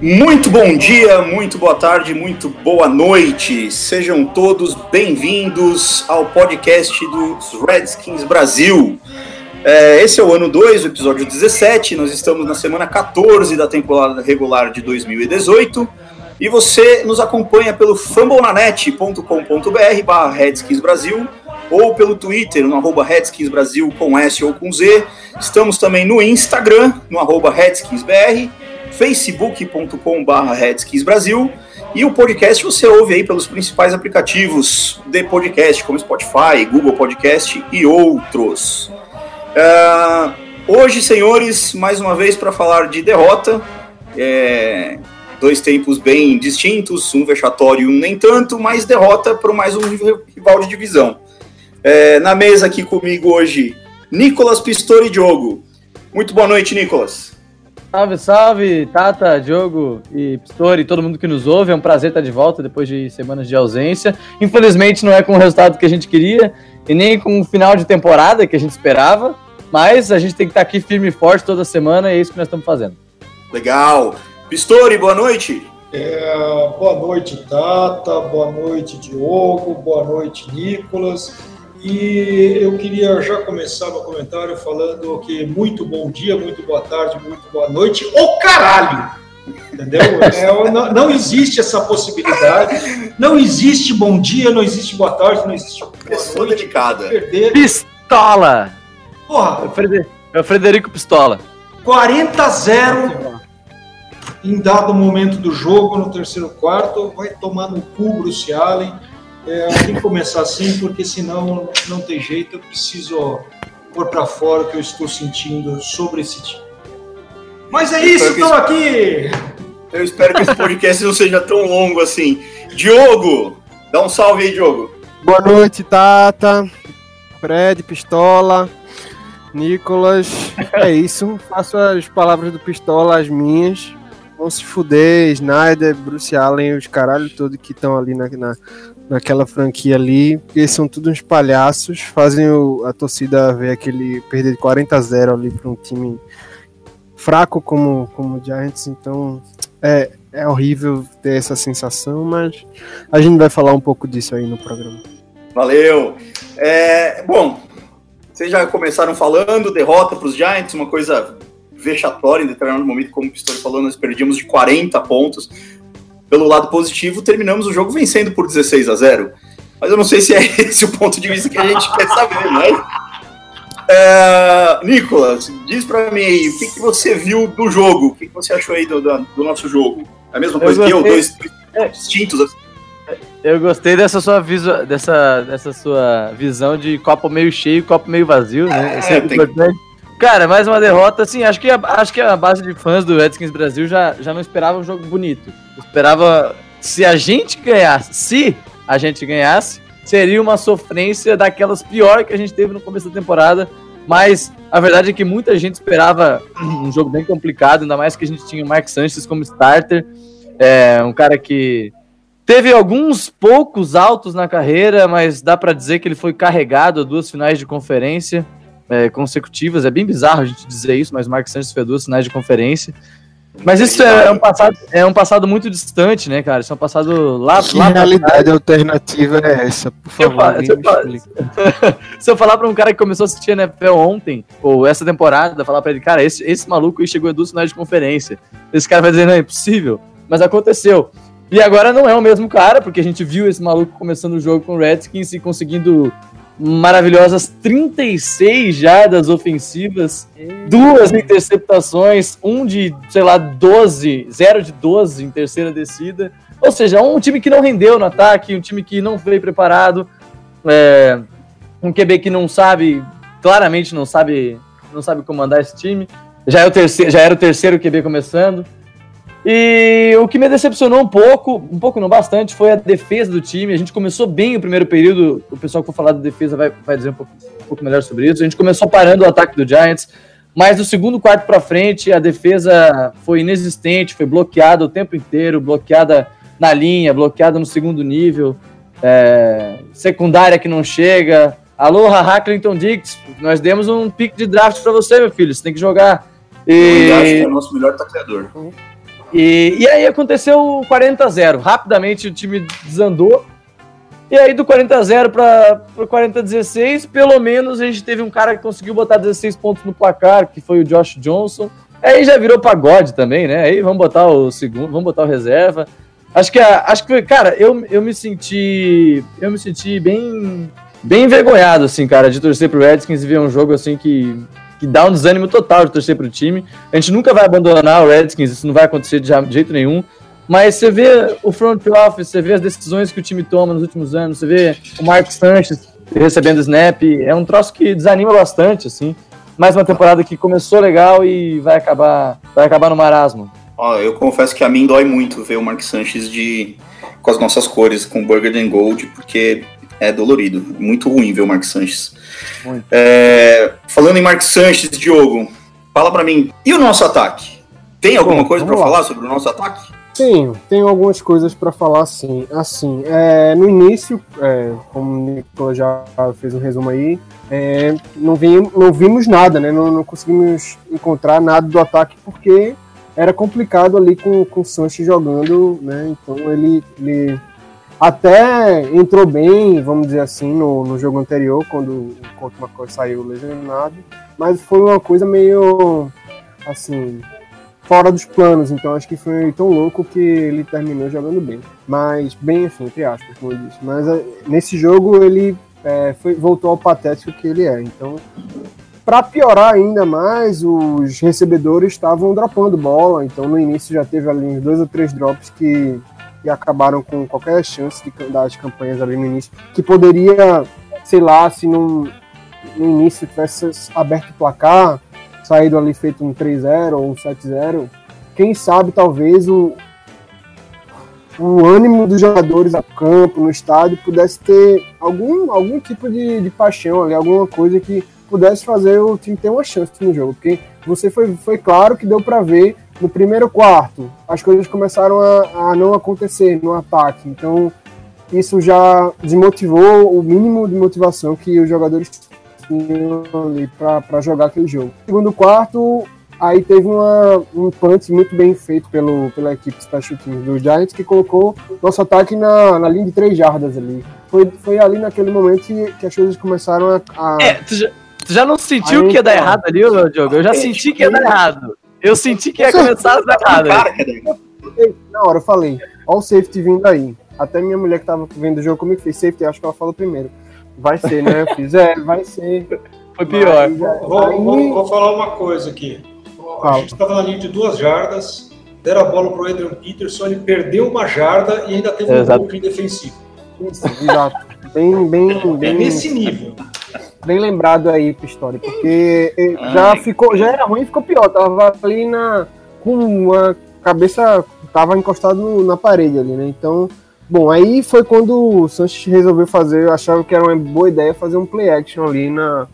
Muito bom dia, muito boa tarde, muito boa noite. Sejam todos bem-vindos ao podcast dos Redskins Brasil. É, esse é o ano 2, o episódio 17. Nós estamos na semana 14 da temporada regular de 2018. E você nos acompanha pelo fambonanet.com.br barra Redskins Brasil ou pelo Twitter, no arroba Redskins Brasil com S ou com Z. Estamos também no Instagram, no arroba RedskinsBR facebook.com.br Redskins e o podcast você ouve aí pelos principais aplicativos de podcast, como Spotify, Google Podcast e outros. Uh, hoje, senhores, mais uma vez para falar de derrota, é, dois tempos bem distintos, um vexatório e um nem tanto, mas derrota para mais um rival de divisão. É, na mesa aqui comigo hoje, Nicolas Pistori Diogo. Muito boa noite, Nicolas. Salve, salve, Tata, Diogo e Pistori, todo mundo que nos ouve. É um prazer estar de volta depois de semanas de ausência. Infelizmente não é com o resultado que a gente queria e nem com o final de temporada que a gente esperava, mas a gente tem que estar aqui firme e forte toda semana e é isso que nós estamos fazendo. Legal. Pistori, boa noite. É, boa noite, Tata. Boa noite, Diogo. Boa noite, Nicolas. E eu queria já começar meu comentário falando que muito bom dia, muito boa tarde, muito boa noite, ô caralho! Entendeu? É, não, não, existe essa possibilidade. Não existe bom dia, não existe boa tarde, não existe boa Pessoa noite. delicada. Perder. Pistola! Porra! É o Frederico Pistola. 40 a 0 em dado momento do jogo, no terceiro quarto, vai tomar no cu Bruce Allen é, tem que começar assim, porque senão não tem jeito, eu preciso pôr para fora o que eu estou sentindo sobre esse time. Mas é isso, estamos aqui! Eu espero que esse podcast não seja tão longo assim. Diogo, dá um salve aí, Diogo. Boa noite, Tata, Fred, Pistola, Nicolas. É isso, faço as palavras do Pistola as minhas. Vão se fuder, Snyder, Bruce Allen, os caralhos todos que estão ali na, na, naquela franquia ali, porque são todos uns palhaços, fazem o, a torcida ver aquele perder de 40 a 0 ali para um time fraco como, como o Giants, então é, é horrível ter essa sensação, mas a gente vai falar um pouco disso aí no programa. Valeu! É, bom, vocês já começaram falando, derrota para os Giants, uma coisa vexatória em determinado momento, como o Pistori falou, nós perdíamos de 40 pontos pelo lado positivo, terminamos o jogo vencendo por 16 a 0. Mas eu não sei se é esse o ponto de vista que a gente quer saber, mas. É, Nicolas, diz para mim aí, o que, que você viu do jogo? O que, que você achou aí do, do, do nosso jogo? É a mesma coisa eu que eu? Dois, dois distintos assim? Eu gostei dessa sua, visu... dessa, dessa sua visão de copo meio cheio e copo meio vazio, né? É, é tem... Cara, mais uma derrota, assim, acho que, a, acho que a base de fãs do Redskins Brasil já, já não esperava um jogo bonito. Esperava, se a gente ganhasse, se a gente ganhasse, seria uma sofrência daquelas pior que a gente teve no começo da temporada, mas a verdade é que muita gente esperava um jogo bem complicado, ainda mais que a gente tinha o Mark Sanchez como starter, é, um cara que teve alguns poucos altos na carreira, mas dá para dizer que ele foi carregado a duas finais de conferência é, consecutivas. É bem bizarro a gente dizer isso, mas o Marcos Santos fez duas finais de conferência. Mas isso é, é, um passado, é um passado muito distante, né, cara? Isso é um passado lá. Que lá realidade alternativa é essa? Por favor, se eu, se eu, se eu falar pra um cara que começou a assistir a NFL ontem, ou essa temporada, falar pra ele, cara, esse, esse maluco aí chegou em duas finais de conferência. Esse cara vai dizer, não, é impossível. Mas aconteceu. E agora não é o mesmo cara, porque a gente viu esse maluco começando o jogo com o Redskins e conseguindo maravilhosas 36 jardas ofensivas, duas interceptações, um de, sei lá, 12, 0 de 12 em terceira descida. Ou seja, um time que não rendeu no ataque, um time que não veio preparado, é, um QB que não sabe, claramente não sabe, não sabe comandar esse time. Já, é o terceiro, já era o terceiro QB começando. E o que me decepcionou um pouco, um pouco não bastante, foi a defesa do time. A gente começou bem o primeiro período. O pessoal que for falar da defesa vai, vai dizer um pouco pouco melhor sobre isso. A gente começou parando o ataque do Giants, mas do segundo quarto para frente a defesa foi inexistente, foi bloqueada o tempo inteiro, bloqueada na linha, bloqueada no segundo nível, é, secundária que não chega. Alô, Haha Clinton Dix, nós demos um pick de draft para você, meu filho, você tem que jogar. E... Acho que é o nosso melhor tacleador. E, e aí aconteceu o 40 a 0. Rapidamente o time desandou. E aí do 40 a 0 para o 40 a 16, pelo menos a gente teve um cara que conseguiu botar 16 pontos no placar, que foi o Josh Johnson. Aí já virou pagode também, né? Aí vamos botar o segundo, vamos botar o reserva. Acho que acho que cara, eu, eu me senti eu me senti bem bem envergonhado assim, cara, de torcer pro Redskins e ver um jogo assim que que dá um desânimo total de torcer pro time. A gente nunca vai abandonar o Redskins, isso não vai acontecer de jeito nenhum. Mas você vê o front office, você vê as decisões que o time toma nos últimos anos, você vê o Mark Sanchez recebendo snap, é um troço que desanima bastante, assim. Mais uma temporada que começou legal e vai acabar, vai acabar no marasmo. Ó, eu confesso que a mim dói muito ver o Mark Sanchez de com as nossas cores, com Burger and Gold, porque é dolorido, muito ruim ver o Mark Sanchez. É, falando em Mark Sanchez, Diogo, fala para mim, e o nosso ataque? Tem alguma Bom, coisa para falar sobre o nosso ataque? Tenho, tenho algumas coisas para falar sim. Assim, é, no início, é, como o Nicolas já fez um resumo aí, é, não, vimos, não vimos nada, né? Não, não, conseguimos encontrar nada do ataque porque era complicado ali com, com o Sanches jogando, né? Então ele, ele até entrou bem, vamos dizer assim, no, no jogo anterior, quando o Couto McCoy saiu lesionado, mas foi uma coisa meio, assim, fora dos planos, então acho que foi tão louco que ele terminou jogando bem. Mas, bem assim, entre aspas, como eu disse. Mas é, nesse jogo ele é, foi, voltou ao patético que ele é, então... Para piorar ainda mais, os recebedores estavam dropando bola, então no início já teve ali uns dois ou três drops que e acabaram com qualquer chance de, das campanhas ali no início, que poderia, sei lá, se no, no início tivesse aberto o placar, saído ali feito um 3-0 ou um 7-0, quem sabe talvez o, o ânimo dos jogadores a campo, no estádio, pudesse ter algum, algum tipo de, de paixão ali, alguma coisa que pudesse fazer o time ter uma chance no jogo. Porque você foi, foi claro que deu para ver no primeiro quarto, as coisas começaram a, a não acontecer no ataque. Então, isso já desmotivou o mínimo de motivação que os jogadores tinham ali para jogar aquele jogo. Segundo quarto, aí teve uma, um punch muito bem feito pelo, pela equipe Special Teams dos Giants, que colocou nosso ataque na, na linha de três jardas ali. Foi, foi ali naquele momento que, que as coisas começaram a... a... É, tu já, tu já não sentiu que ia dar errado ali, Diogo? Eu já é, senti que ia dar errado. Eu senti que ia começar a dar errado. Na hora eu falei, ó o safety vindo aí. Até minha mulher que tava vendo o jogo comigo fez safety, acho que ela falou primeiro. Vai ser, né? Eu fiz, é, vai ser. Foi pior. Mas, vou, aí... vou, vou, falar uma coisa aqui. A gente estava na linha de duas jardas, deram a bola pro Adrian Peterson, ele perdeu uma jarda e ainda teve um pouco defensivo. Isso, exato. Bem, bem, é bem. É nesse nível bem lembrado aí, Pistori, porque já ficou, já era ruim e ficou pior. Tava ali na com uma cabeça tava encostado na parede ali, né? Então, bom, aí foi quando o Sanches resolveu fazer, eu achava que era uma boa ideia fazer um play action ali na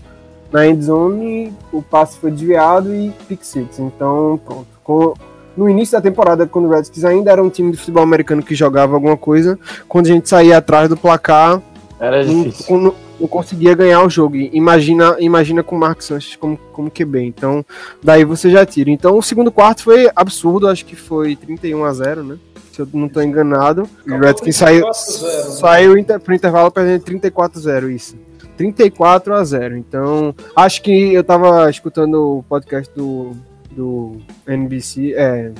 na end zone, o passe foi desviado e pick six. Então, pronto. Com, no início da temporada, quando o Redskins ainda era um time de futebol americano que jogava alguma coisa, quando a gente saía atrás do placar, era difícil. Não, não conseguia ganhar o jogo. Imagina, imagina com o Marcos Sanches como, como QB. Então, daí você já tira. Então, o segundo quarto foi absurdo, acho que foi 31 a 0 né? Se eu não estou enganado. o Redskins saiu, 0, né? saiu inter, pro intervalo perdendo 34 a 0, isso. 34 a 0. Então, acho que eu tava escutando o podcast do, do NBC, é,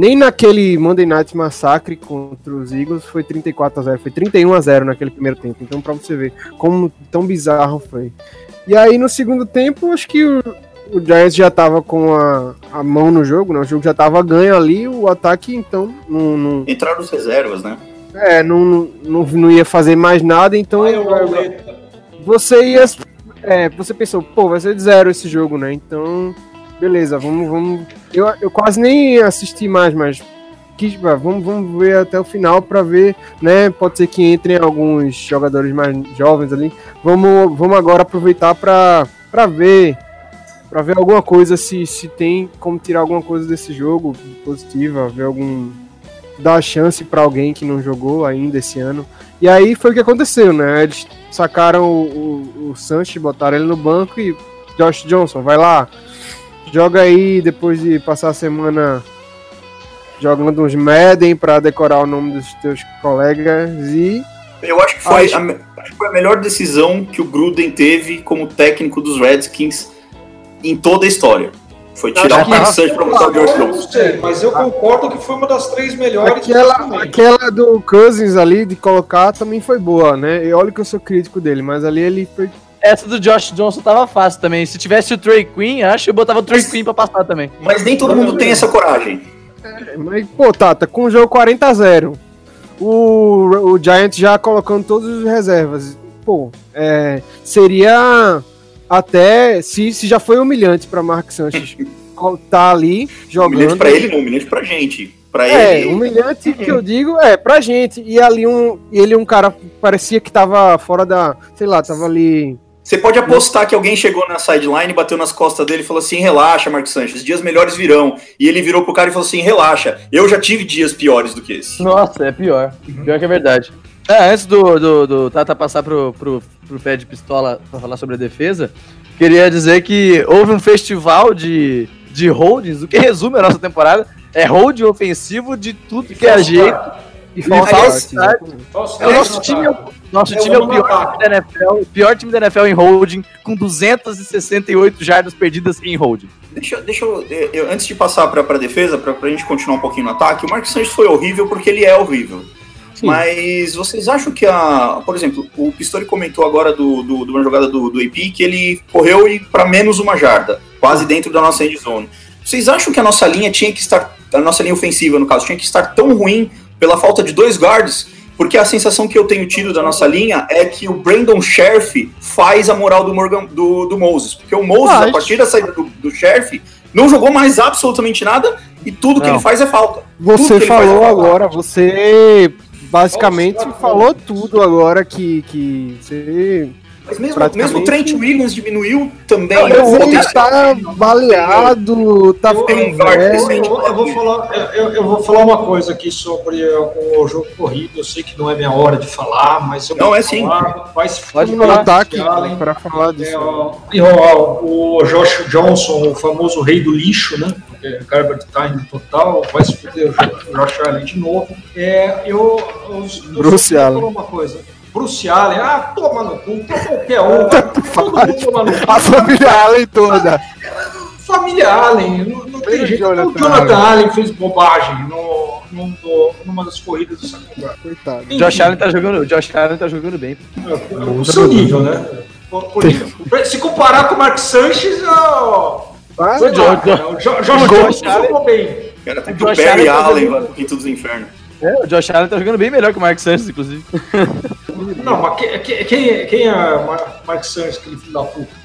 nem naquele Monday Night Massacre contra os Eagles foi 34 a 0, foi 31 a 0 naquele primeiro tempo. Então, para você ver como tão bizarro foi. E aí no segundo tempo, acho que o, o Giants já tava com a, a mão no jogo, né? O jogo já tava ganho ali, o ataque então não, não... entraram os reservas, né? É, não, não, não ia fazer mais nada, então você ia é, você pensou, pô, vai ser de zero esse jogo, né? Então beleza, vamos, vamos. Eu, eu quase nem assisti mais, mas quis, vamos, vamos ver até o final para ver, né? Pode ser que entrem alguns jogadores mais jovens ali. Vamos, vamos agora aproveitar para ver para ver alguma coisa se, se tem como tirar alguma coisa desse jogo positiva, ver algum dar chance para alguém que não jogou ainda esse ano. E aí foi o que aconteceu, né? Eles sacaram o, o, o botaram ele no banco e Josh Johnson, vai lá, joga aí depois de passar a semana jogando uns Madden para decorar o nome dos teus colegas e eu acho que foi, acho... A, acho que foi a melhor decisão que o Gruden teve como técnico dos Redskins em toda a história. Foi tirar o Mark Sanchez para botar o George sei, mas eu concordo que foi uma das três melhores. Aquela, aquela do Cousins ali, de colocar, também foi boa, né? E olha que eu sou crítico dele, mas ali ele foi... Essa do Josh Johnson tava fácil também. Se tivesse o Trey Queen, acho que eu botava o Trey Queen pra passar também. Mas nem todo mundo tem essa coragem. É, mas, pô, Tata, com o jogo 40 a 0 o, o Giants já colocando todas as reservas, pô, é, seria até se, se já foi humilhante para Mark Sanchez tá ali jogando. Humilhante para ele, não humilhante para gente. Pra é, ele... humilhante que eu digo é pra gente. E ali um, ele um cara parecia que tava fora da, sei lá, tava ali você pode apostar que alguém chegou na sideline, bateu nas costas dele e falou assim: relaxa, Marcos Sanches, dias melhores virão. E ele virou pro cara e falou assim: relaxa, eu já tive dias piores do que esse. Nossa, é pior. Pior que é verdade. É, antes do, do, do Tata passar pro, pro, pro Fed Pistola pra falar sobre a defesa, queria dizer que houve um festival de, de holdings, o que resume a nossa temporada. É holding ofensivo de tudo que é jeito. E false start. É, o nosso time, é, nosso time é o pior time da NFL, o pior time da NFL em holding, com 268 jardas perdidas em holding. Deixa, deixa eu, eu antes de passar para a defesa, para a gente continuar um pouquinho no ataque, o Marcos Sanches foi horrível porque ele é horrível. Sim. Mas vocês acham que a. Por exemplo, o Pistori comentou agora do, do, de uma jogada do, do AP que ele correu para menos uma jarda, quase dentro da nossa end zone. Vocês acham que a nossa linha tinha que estar. A nossa linha ofensiva, no caso, tinha que estar tão ruim pela falta de dois guards? Porque a sensação que eu tenho tido da nossa linha é que o Brandon Sheriff faz a moral do Morgan do, do Moses. Porque o Moses, a partir da saída do, do Sheriff, não jogou mais absolutamente nada e tudo não. que ele faz é falta. Você falou é agora, você basicamente falou tudo agora que, que você mas mesmo, mesmo o Trent Williams diminuiu também. Não, ele tá baleado, tá eu, eu, eu, eu, vou falar, eu, eu, vou falar uma coisa aqui sobre o jogo corrido. Eu sei que não é minha hora de falar, mas eu não é sim. Pode falar ataque para falar disso. É, e, ó, o Josh Johnson, o famoso rei do lixo, né? Garbage Time total, vai se fuder o Josh Allen de novo. É, eu, eu, eu Bruce Allen. uma coisa. Bruce Allen, ah, toma no cu, qualquer um, todo mundo toma no cu. A família Allen toda. Família Allen, não, não tem jeito. Jonathan o Jonathan Allen. Allen fez bobagem no, no, numa das corridas do Sakuga. Coitado. Josh Allen tá jogando, Josh Allen tá jogando bem. É, o seu nível, né? Se comparar com o Mark Sanches, ó. Ah, o Josh Allen jogou bem. Cara, tem o Barry tá Allen lá no Quinto dos Infernos. É, o Josh Allen tá jogando bem melhor que o Mark Sanchez, inclusive. Não, mas quem, quem, quem é Mark Sanchez, aquele filho da puta?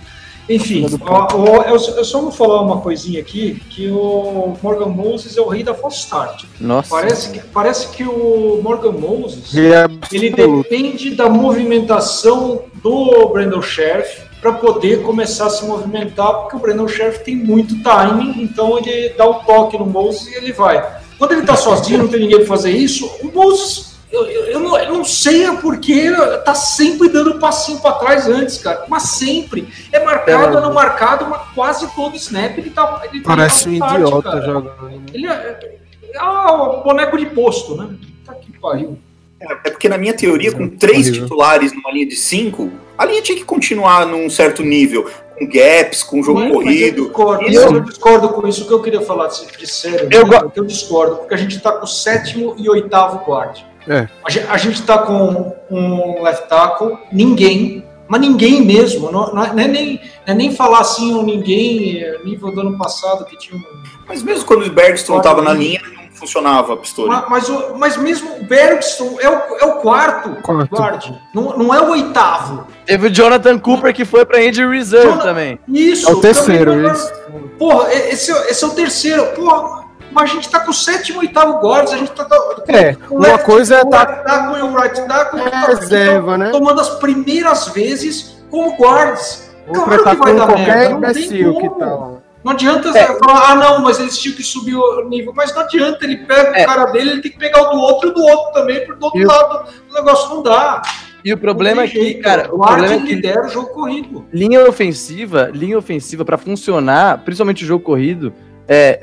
Enfim, ó, eu, eu, só vou falar uma coisinha aqui, que o Morgan Moses é o rei da false start. Nossa. Parece que, parece que o Morgan Moses, é ele depende da movimentação do Brandon Sheriff para poder começar a se movimentar, porque o Brandon Sheriff tem muito timing, então ele dá o um toque no Moses e ele vai. Quando ele está sozinho, não tem ninguém para fazer isso, o Moses, eu, eu, eu, não, eu não sei porque tá sempre dando passinho para trás antes, cara. Mas sempre. É marcado, é, não marcado, mas quase todo snap ele tá. Ele tá Parece um idiota cara. jogando. Né? Ele é, é um boneco de posto, né? Tá que pariu. É, é porque na minha teoria, com três titulares numa linha de cinco, a linha tinha que continuar num certo nível com gaps, com jogo Mãe, corrido. Eu discordo, isso... eu discordo com isso que eu queria falar de, de sério. Eu, né? eu discordo, porque a gente está com o sétimo e oitavo guard. É. A gente está com um left tackle, ninguém, mas ninguém mesmo. Não, não, é, nem, não é nem falar assim, um ninguém, é, nível do ano passado que tinha um. Mas mesmo quando o Bergstrom estava na linha, funcionava a pistola. Mas, mas, mas, mesmo o Bergson é o, é o quarto, quarto. guard, não, não é o oitavo. Teve o Jonathan Cooper que foi para injury reserve Jonathan, também. Isso. É o terceiro, também, isso. Porra, esse, esse é o terceiro. Porra, Mas a gente tá com o sétimo e oitavo guardas, a gente tá. É, com uma left coisa é o tá- tackle e o right tackle que tá- reserva, que né? Tomando as primeiras vezes como guardas. Outra Claro tá que vai com dar qualquer merda, não tem imbecil que tá lá. Não adianta É. falar, ah, não, mas eles tinham que subir o nível. Mas não adianta, ele pega É. o cara dele, ele tem que pegar o do outro e o do outro também, porque do outro E lado o negócio não dá. E o problema é que, jeito. cara, o problema é que lidera o jogo corrido. linha ofensiva, linha ofensiva para funcionar, principalmente o jogo corrido, é,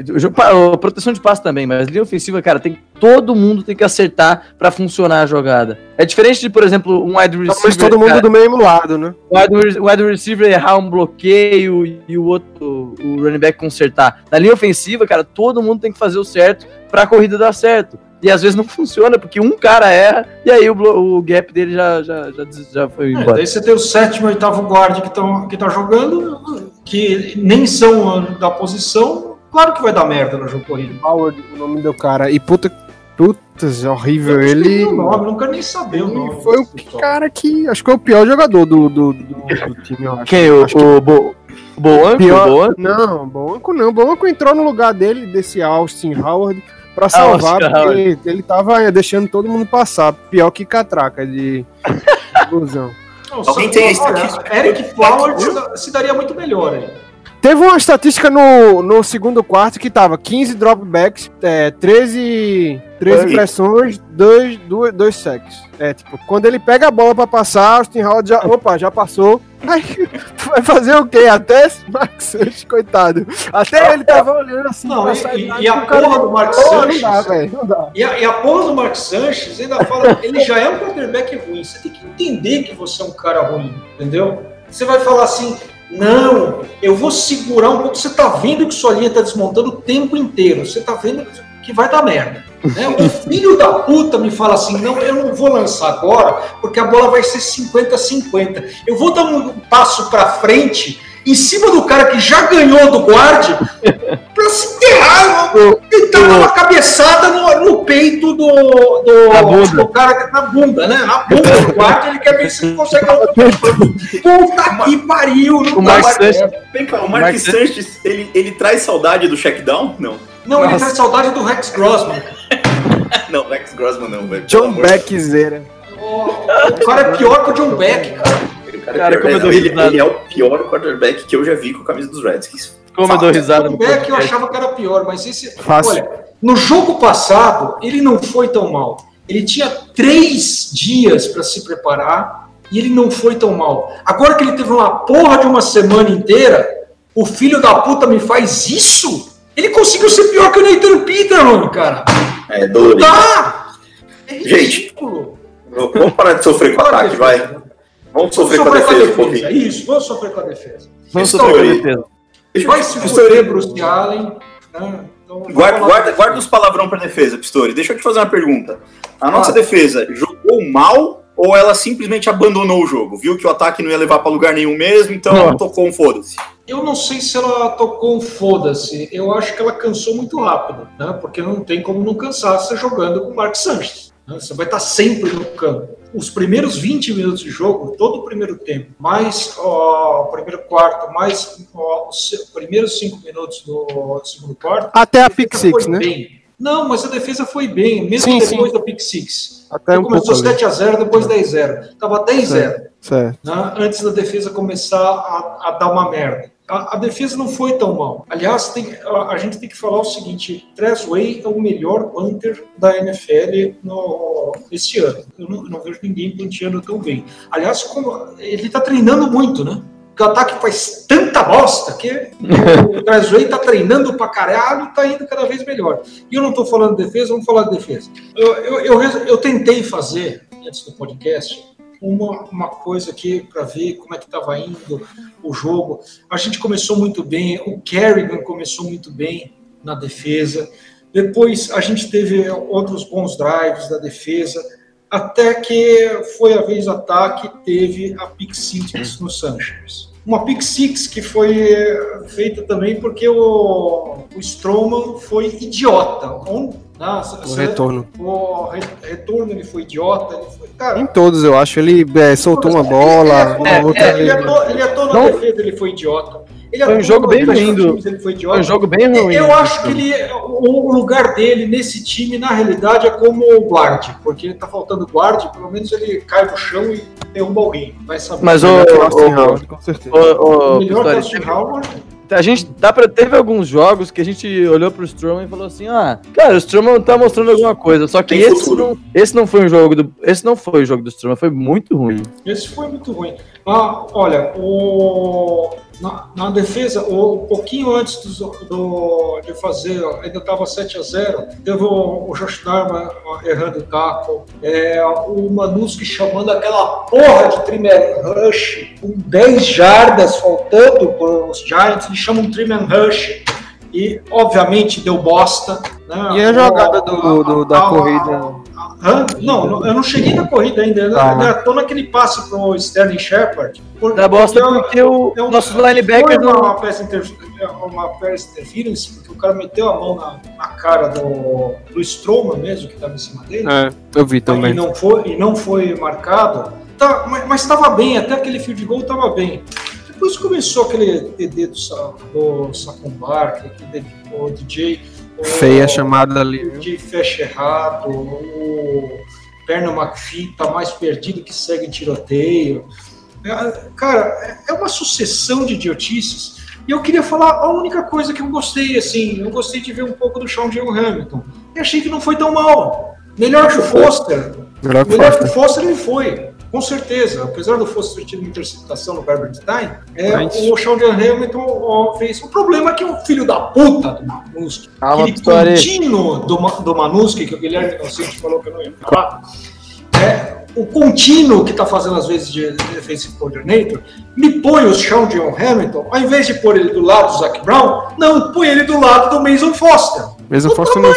proteção de passe também, mas linha ofensiva, cara, tem todo mundo tem que acertar para funcionar a jogada. É diferente de, por exemplo, um wide receiver, Mas todo mundo cara, do mesmo lado, né? o wide, wide receiver errar um bloqueio e o outro, o running back consertar. Na linha ofensiva, cara, todo mundo tem que fazer o certo para a corrida dar certo. E às vezes não funciona, porque um cara erra e aí o, o gap dele já, já, já, já foi É, embora. daí você tem o sétimo e oitavo guarda que estão que tá jogando, que nem são ah, da posição. Claro que vai dar merda no jogo corrido. Howard, o nome do cara. E puta, putz, horrível. Eu esqueci Ele, o nome, não quero nem saber o ele nome. foi o cara que. Acho que foi o pior jogador do, do, do, do time, eu acho. Quem? O, Acho que o, Bo, o Boanco? pior- O Boanco? Não, Bonco não. Bonco entrou no lugar dele, desse Austin Howard, pra salvar, Austin porque ele tava deixando todo mundo passar. Pior que catraca de ilusão. Alguém tem a estatística? Eric Flower se, da- se daria muito melhor aí. Teve uma estatística no, no segundo quarto que tava 15 dropbacks, é, 13, 13 Oi. pressões, 2 dois, dois sacks. É, tipo, quando ele pega a bola pra passar, Austin Howard já, opa, já passou. Aí, vai fazer o quê? Até Max Sanches, coitado. Até ele tava olhando assim. Não, e- e- e a porra do Mark Pô, Sanches? Não dá, velho, não dá. E a, e a porra do Mark Sanches ainda fala, ele já é um quarterback ruim. Você tem que entender que você é um cara ruim, entendeu? Você vai falar assim, não, eu vou segurar um pouco. Você tá vendo que sua linha tá desmontando o tempo inteiro. Você tá vendo que vai dar merda. né? O filho da puta me fala assim, não, eu não vou lançar agora, porque a bola vai ser 50-50. Eu vou dar um passo pra frente em cima do cara que já ganhou do guarde pra se enterrar, tentar dar uma cabeçada no, no peito do, do, Na bunda. do cara na bunda, né? Na bunda do guarde, ele quer ver se ele consegue dar um Puta que pariu! Não O Mark cá, o Mark Mark Sanches, ele, ele traz saudade do checkdown? Não. Não, ele Nossa. traz saudade do Rex Grossman. Não, Rex Grossman não, velho. John Beckzeira. O, o cara é pior que o John Beck, cara. Cara é Cara, como eu dou ele, risada. ele é o pior quarterback que eu já vi com a camisa dos Redskins. Como eu dou risada O no Beck eu achava que era pior, mas esse. Fácil. Olha, no jogo passado, ele não foi tão mal. Ele tinha três dias para se preparar e ele não foi tão mal. Agora que ele teve uma porra de uma semana inteira, o filho da puta me faz isso? Ele conseguiu ser pior que o Nathan Peterman, cara. É, dolorido. Tá! É Gente, ridículo. Vamos parar de sofrer com o Fala ataque, vai. Vamos sofrer com a defesa um pouquinho. Isso, vamos sofrer com a defesa. Vamos sofrer com a defesa. Vai se fuder, Bruce Allen. Né? Então, Guarda, guarda, da guarda os palavrão pra defesa, Pistori. Deixa eu te fazer uma pergunta. A nossa Ah. defesa jogou mal ou ela simplesmente abandonou o jogo? Viu que o ataque não ia levar pra lugar nenhum mesmo, então Não. ela tocou um foda-se. Eu não sei se ela tocou um foda-se. Eu acho que ela cansou muito rápido, né? Porque não tem como não cansar você jogando com o Mark Sanches. né? Você vai estar sempre no campo. Os primeiros 20 minutos de jogo, todo o primeiro tempo, mais ó, o primeiro quarto, mais ó, os primeiros cinco minutos do segundo quarto. Até a pick six, né? bem. Não, mas a defesa foi bem, mesmo Sim, depois sim. da pick six. Até um começou ali. 7x0, depois 10x0. Tava 10x0 Certo. né, antes da defesa começar a, a dar uma merda. A, a defesa não foi tão mal. Aliás, tem- a, a gente tem que falar o seguinte: Trezway é o melhor punter da NFL no, esse ano. Eu não, eu não vejo ninguém punteando tão bem. Aliás, como, ele está treinando muito, né? Porque o ataque faz tanta bosta que o Trezway está treinando pra caralho e está indo cada vez melhor. E eu não estou falando de defesa, vamos falar de defesa. Eu, eu, eu, eu tentei fazer, antes do podcast, uma, uma coisa aqui para ver como é que estava indo o jogo. A gente começou muito bem, o Kerrigan começou muito bem na defesa. Depois a gente teve outros bons drives da defesa, até que foi a vez ataque, teve a pick six no Sanchez. Uma pick six que foi feita também porque o, o Stroman foi idiota. Né, O retorno. o re- retorno ele foi idiota, ele foi. Cara, Em todos, eu acho. Ele é, soltou uma bola, é, uma é, outra ele, ele- atuou, ele atuou na Não. defesa, ele foi idiota. Ele Foi um jogo bem lindo. times, foi, Foi um jogo bem ruim. Eu acho que ele, o o lugar dele nesse time, na realidade, é como o guarde, porque tá faltando guarde, pelo menos ele cai no chão e derruba alguém. Vai saber. Mas o, Melhor que o Austin o, Howard, com certeza. o, o, melhor que o Pistori, Austin Howard. A gente dá pra, teve alguns jogos que a gente olhou pro Strowman e falou assim: ah, cara, o Strowman tá mostrando alguma coisa. Só que Tem esse futuro. não, esse não foi um jogo do. Esse não foi o jogo do Strowman, foi muito ruim. Esse foi muito ruim. Ah, olha, o, na, na defesa, o, um pouquinho antes do, do- de fazer, ainda estava 7 a 0 teve o, o Josh Dharma ah, errando o taco, é, o Manuski chamando aquela porra de trimmer rush, com 10 jardas faltando para os Giants, ele chama um trimmer rush. E, obviamente, deu bosta. né? E a jogada do- do- da a- corrida? Hã? Não, não, eu não cheguei na corrida ainda. Eu ainda tô naquele passe pro Sterling Shepard. Por- Da bosta porque o eu- nossos foi linebackers uma, não. uma peça inter, uma peça interference, porque o cara meteu a mão na, na cara do, do Strowman mesmo, que estava em cima dele. É, eu vi E também. não foi, e não foi marcado. Tá, mas estava bem, até aquele field goal estava bem. Depois começou aquele TD do, do Sacon Barkley, aquele o DJ. Feia a chamada ali. o de fecha errado, o Perno McPhee tá mais perdido que segue tiroteio. É, Cara, é uma sucessão de idiotices. E eu queria falar a única coisa que eu gostei, assim, eu gostei de ver um pouco do Sean John Hamilton. E achei que não foi tão mal. Melhor que o Foster. Melhor que Melhor que o Foster. Foster ele foi. Com certeza. Apesar do Foster ter tido uma interceptação no Herbert Stein, é, o Sean John Hamilton fez. O problema é que o filho da puta do Manuski, Calma, aquele contínuo do, do Manuski, que o Guilherme Inocente falou que eu não ia falar, é, o contínuo que está fazendo às vezes de defensive coordinator, me põe o Sean John Hamilton, ao invés de pôr ele do lado do Zac Brown, não, põe ele do lado do Mason Foster. Mesmo O Foster não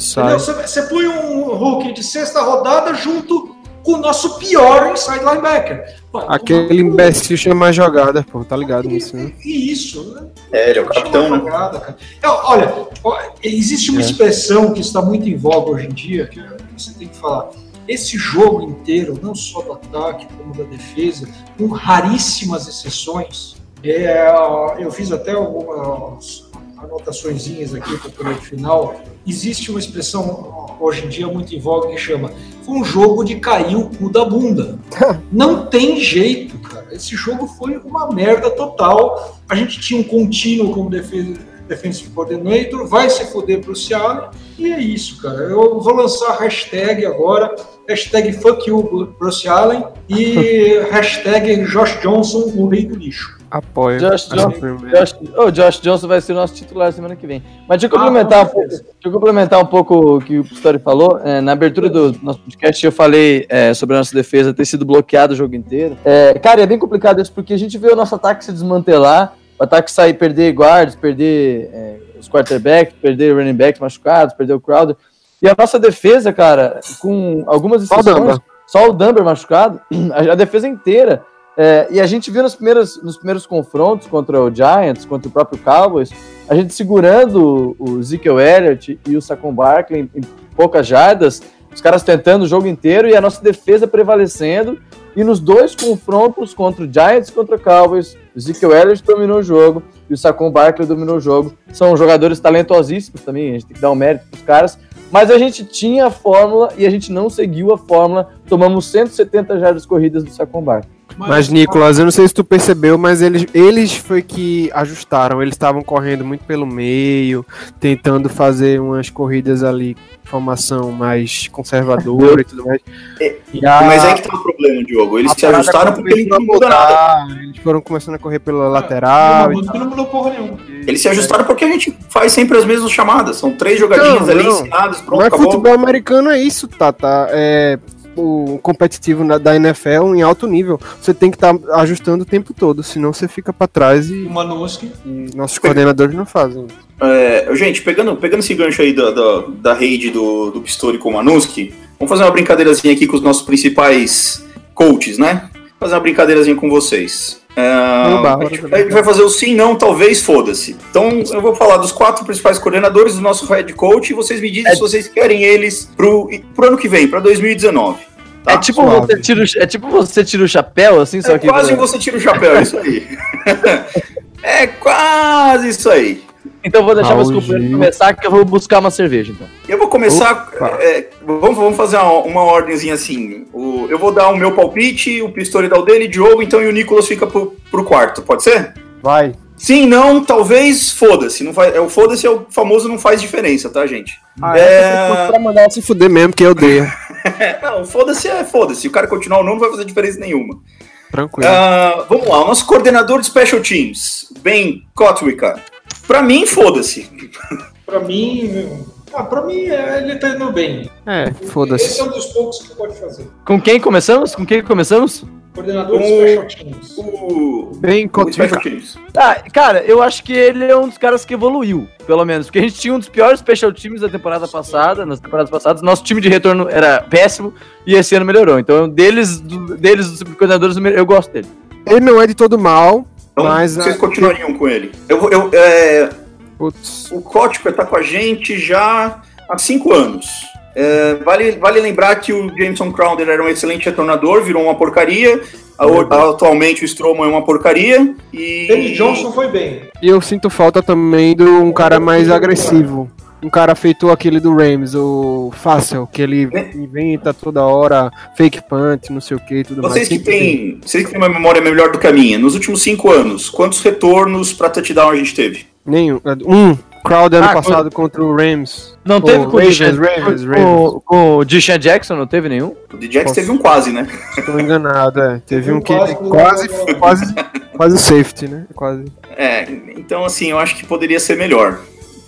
sai. você põe um Hulk de sexta rodada junto com o nosso pior inside linebacker. Aquele imbecil chama mais jogada, pô. Tá ligado nisso, né? E isso, né? É, ele é o capitão, né? jogada, cara. É, Olha, existe uma É. expressão que está muito em voga hoje em dia, que você tem que falar. Esse jogo inteiro, não só do ataque como da defesa, com raríssimas exceções, é, eu fiz até algumas anotaçõezinhas aqui para o final. Existe uma expressão hoje em dia muito em voga que chama um jogo de cair o cu da bunda. Não tem jeito, cara. Esse jogo foi uma merda total. A gente tinha um contínuo como defesa, defensive coordinator, vai se foder pro Seattle, e é isso, cara. Eu vou lançar a hashtag agora, hashtag fuck you Bruce Allen e hashtag Josh Johnson, o rei do lixo. Apoio. Josh Johnson-. Josh, o Josh Johnson vai ser o nosso titular semana que vem. Mas deixa eu Ah, complementar, com um, pouco, deixa eu complementar um pouco o que o Pistori falou. É, na abertura do nosso podcast, eu falei é, sobre a nossa defesa ter sido bloqueado o jogo inteiro. É, cara, é bem complicado isso, porque a gente vê o nosso ataque se desmantelar, o ataque sair, perder guards, perder é, os quarterbacks, perder running backs machucados, perder o Crowder. E a nossa defesa, cara, com algumas Só o exceções, só o Dumber machucado, a, a defesa inteira. É, e a gente viu nos primeiros, nos primeiros confrontos contra o Giants, contra o próprio Cowboys, a gente segurando o o Ezekiel Elliott e o Saquon Barkley em, em poucas jardas, os caras tentando o jogo inteiro e a nossa defesa prevalecendo. E nos dois confrontos contra o Giants e contra o Cowboys, o Ezekiel Elliott dominou o jogo e o Saquon Barkley dominou o jogo. São jogadores talentosíssimos também, a gente tem que dar um mérito para os caras. Mas a gente tinha a fórmula e a gente não seguiu a fórmula. Tomamos 170 jardas corridas do Saquon Barkley. Mas, Nicolas, eu não sei se tu percebeu, mas eles, eles foi que ajustaram. Eles estavam correndo muito pelo meio, tentando fazer umas corridas ali, formação mais conservadora e tudo mais. E a- Mas aí que tá o problema, Diogo. Eles se ajustaram porque começou não a muda nada. Eles foram começando a correr pela lateral. o Manuski não mudou porra nenhuma. Eles se ajustaram porque a gente faz sempre as mesmas chamadas. São três jogadinhas Não, ali não. ensinadas, pronto, Mas acabou. futebol americano é isso, tá? tá é, o competitivo na- da NFL em alto nível. Você tem que estar ajustando o tempo todo, senão você fica pra trás O e, Manuski. e nossos coordenadores não fazem. É, gente, pegando, pegando esse gancho aí da, da, da rede do, do Pistori com o Manuski, vamos fazer uma brincadeirazinha aqui com os nossos principais coaches, né? Fazer uma brincadeirazinha com vocês. É, Oba, a, gente, a gente vai fazer o sim, não, talvez, foda-se. Então eu vou falar dos quatro principais coordenadores do nosso head coach e vocês me dizem se vocês querem eles pro, pro ano que vem, para 2019. Tá? É tipo, suave. você tira o, é tipo você tira o chapéu, assim, só É que. quase você tira o chapéu, é isso aí. é quase isso aí. Então eu vou deixar meus Raul companheiros Gil. começar, que eu vou buscar uma cerveja, então. Eu vou começar. É, vamos, vamos fazer uma, uma ordemzinha assim. O- eu vou dar o meu palpite, o Pistori dá o dele, Diogo, então e o Nicolas fica pro, pro quarto, pode ser? Vai. Sim, não, talvez, foda-se. Não faz, é, o foda-se é o famoso não faz diferença, tá, gente? Ah, É. é... pra mandar se fuder mesmo, que eu odeio. Não, foda-se é foda-se. Se o cara continuar ou não, não vai fazer diferença nenhuma. Tranquilo. Ah, vamos lá, o nosso coordenador de Special Teams, Ben Kotwika. Pra mim, foda-se. Pra mim, meu, ah, pra mim é, ele tá indo bem. É, Esse foda-se. é um dos poucos que pode fazer. Com quem começamos? Com quem começamos? Coordenador de O- Special Teams. O, Bem o Special Cotica. Teams. Ah, cara, eu acho que ele é um dos caras que evoluiu, pelo menos. Porque a gente tinha um dos piores special teams da temporada passada, nas temporadas passadas. Nosso time de retorno era péssimo e esse ano melhorou. Então, deles, do- deles dos coordenadores, eu gosto dele. Ele não é de todo mal, Então, mas. vocês ah, continuariam com ele. Eu, eu, é, o Kotwika tá com a gente já há cinco anos. É, vale, vale lembrar que o Jameson Crowder era um excelente retornador, virou uma porcaria. A- Atualmente o Stroman é uma porcaria. E... Johnson foi bem. E eu sinto falta também de um cara mais agressivo. Um cara feito aquele do Rams, o Fácil, que ele inventa toda hora fake punt, não sei o que, tudo Vocês mais. que, tem. têm, vocês que têm uma memória melhor do que a minha, nos últimos cinco anos, quantos retornos pra touchdown a gente teve? Nenhum. Um. Crowd ano Ah, passado contra o Rams. Não teve com o Ravens, Ravens, com- Ravens. O Deshaun Jackson, não teve nenhum? O DJX Posso- teve um quase, né? Estou enganado, é. Teve um que Quase- quase, quase, safety, né? Quase. É, então assim, eu acho que poderia ser melhor.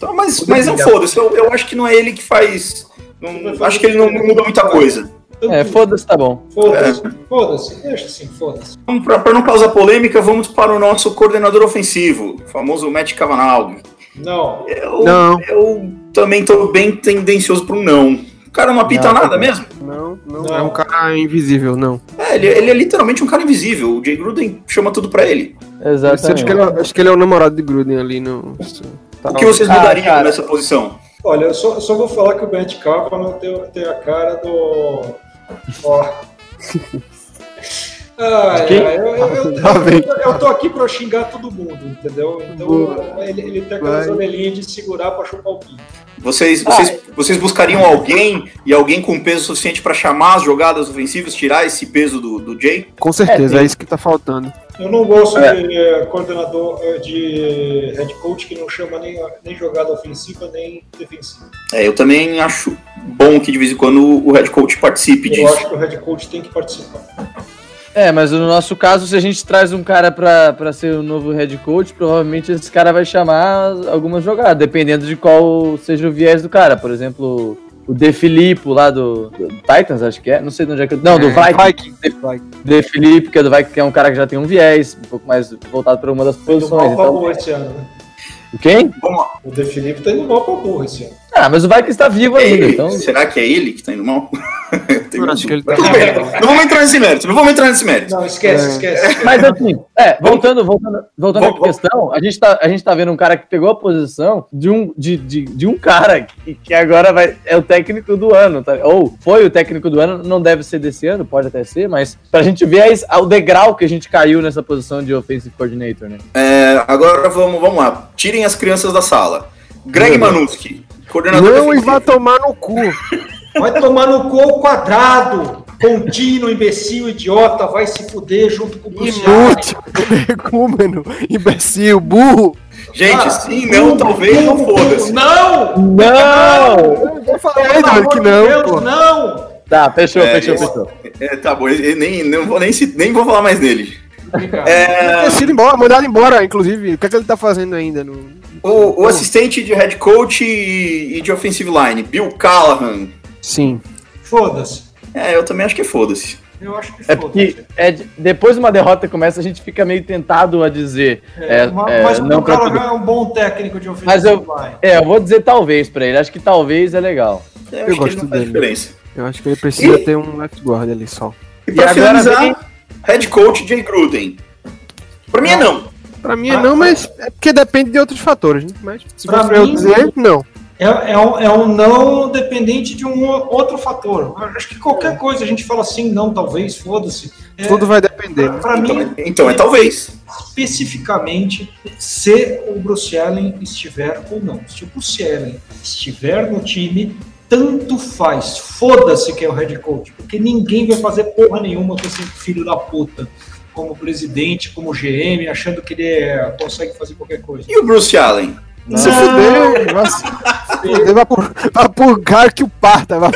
Então, mas, mas não foda-se, eu, eu acho que não é ele que faz. não- acho que ele não muda muita coisa. É, foda-se, tá bom. Foda-se, foda-se, deixa assim, foda-se. Então, Para não causar polêmica, vamos para o nosso coordenador ofensivo, o famoso Matt Cavanagh. Não, Eu, Não. eu também tô bem tendencioso pro não. O cara não apita Não, nada mesmo. Não, não, Não. é um cara invisível, não. É, ele, ele é literalmente um cara invisível. O Jay Gruden chama tudo pra ele. Acho que, Exatamente. ele, é- acho que ele é o namorado de Gruden ali no. Tá O que vocês mudariam cara. nessa posição? olha, eu só, só vou falar que o Matt Kavanaugh tem, tem a cara do. Ó. Quem? ai, eu, eu, eu, Tá eu tô aqui pra xingar todo mundo, entendeu? Então Boa. ele, ele tem aquelas Vai. orelhinhas de segurar pra chupar o pinto. Vocês, vocês, vocês buscariam alguém e alguém com peso suficiente pra chamar as jogadas ofensivas, tirar esse peso do, do Jay? Com certeza, É, é, isso que tá faltando. Eu não gosto É. de eh, coordenador, eh, de head coach que não chama nem, nem jogada ofensiva nem defensiva. É, eu também acho bom que de vez em quando o head coach participe Eu disso. acho que o head coach tem que participar. É, mas no nosso caso, se a gente traz um cara pra, pra ser o novo head coach, provavelmente esse cara vai chamar algumas jogadas, dependendo de qual seja o viés do cara. Por exemplo, o De Filippo lá do, do Titans, acho que é. Não sei de onde é que. Não, do É, Vikings. Vikings. De Felipe, que é do Vikings, que é um cara que já tem um viés, um pouco mais voltado para uma das Tá indo posições. mal pra Então, burro esse ano, né? quem? Vamos lá. O De Felipe tá indo mal pra burro esse ano. Ah, mas o Vikings tá vivo É ainda, então. Será que é ele que tá indo mal? Eu acho que ele tá- Tudo bem, Não vamos entrar nesse mérito, não vamos entrar nesse mérito. Não, esquece, É. esquece. Mas assim, é, voltando, voltando, voltando à questão, a gente, tá, a gente tá vendo um cara que pegou a posição de um, de, de, de um cara que, que agora vai, é o técnico do ano, tá? ou foi o técnico do ano, não deve ser desse ano, pode até ser, mas pra gente ver a o degrau que a gente caiu nessa posição de offensive coordinator, né? É, agora vamos, vamos lá. Tirem as crianças da sala. Greg Manuski, coordenador Não, e vai tomar no cu. Vai tomar no cu ao quadrado. Contínuo, imbecil, idiota, vai se fuder junto com o. Inútil, energúmeno, imbecil, burro. Gente, Ah, sim, não, talvez, não foda-se. Não! Não! Eu vou falar Pelo amor que não, Deus, pô. não! Tá, fechou, É, fechou, esse- fechou. É, tá bom, eu nem, não vou nem, nem vou falar mais dele. É, Ter sido embora, mandado embora, inclusive. O que é que ele tá fazendo ainda? No... o, o assistente de head coach e, e de offensive line, Bill Callahan. Sim. Foda-se. É, eu também acho que foda-se. Eu acho que É foda-se. porque é, de- depois de uma derrota começa, a gente fica meio tentado a dizer. É, É, ma- é, mas o não pra é um bom técnico de Mas eu-. É, eu vou dizer talvez pra ele. Acho que talvez é legal. Eu, Eu acho que gosto não dele. diferença. Eu acho que ele precisa E- ter um left guard ali só. E pra E agora finalizar, vem- head coach Jay Gruden. Pra mim é não. Pra mim é Pra- não, mas é porque depende de outros fatores, né? Mas se Pra for pra eu mim- dizer, não. é, é, um, é um não dependente de um outro fator. Acho que qualquer coisa a gente fala assim, não, talvez, foda-se. É, Tudo vai depender. Para Então, mim, então é talvez. especificamente, se o Bruce Allen estiver ou não. Se o Bruce Allen estiver no time, tanto faz. Foda-se que é o head coach, porque ninguém vai fazer porra nenhuma com esse filho da puta. Como presidente, como GM, achando que ele é- consegue fazer qualquer coisa. E o Bruce Allen? Se fuder, vai se fuder, vai por, vai por cara que o parta. Vai.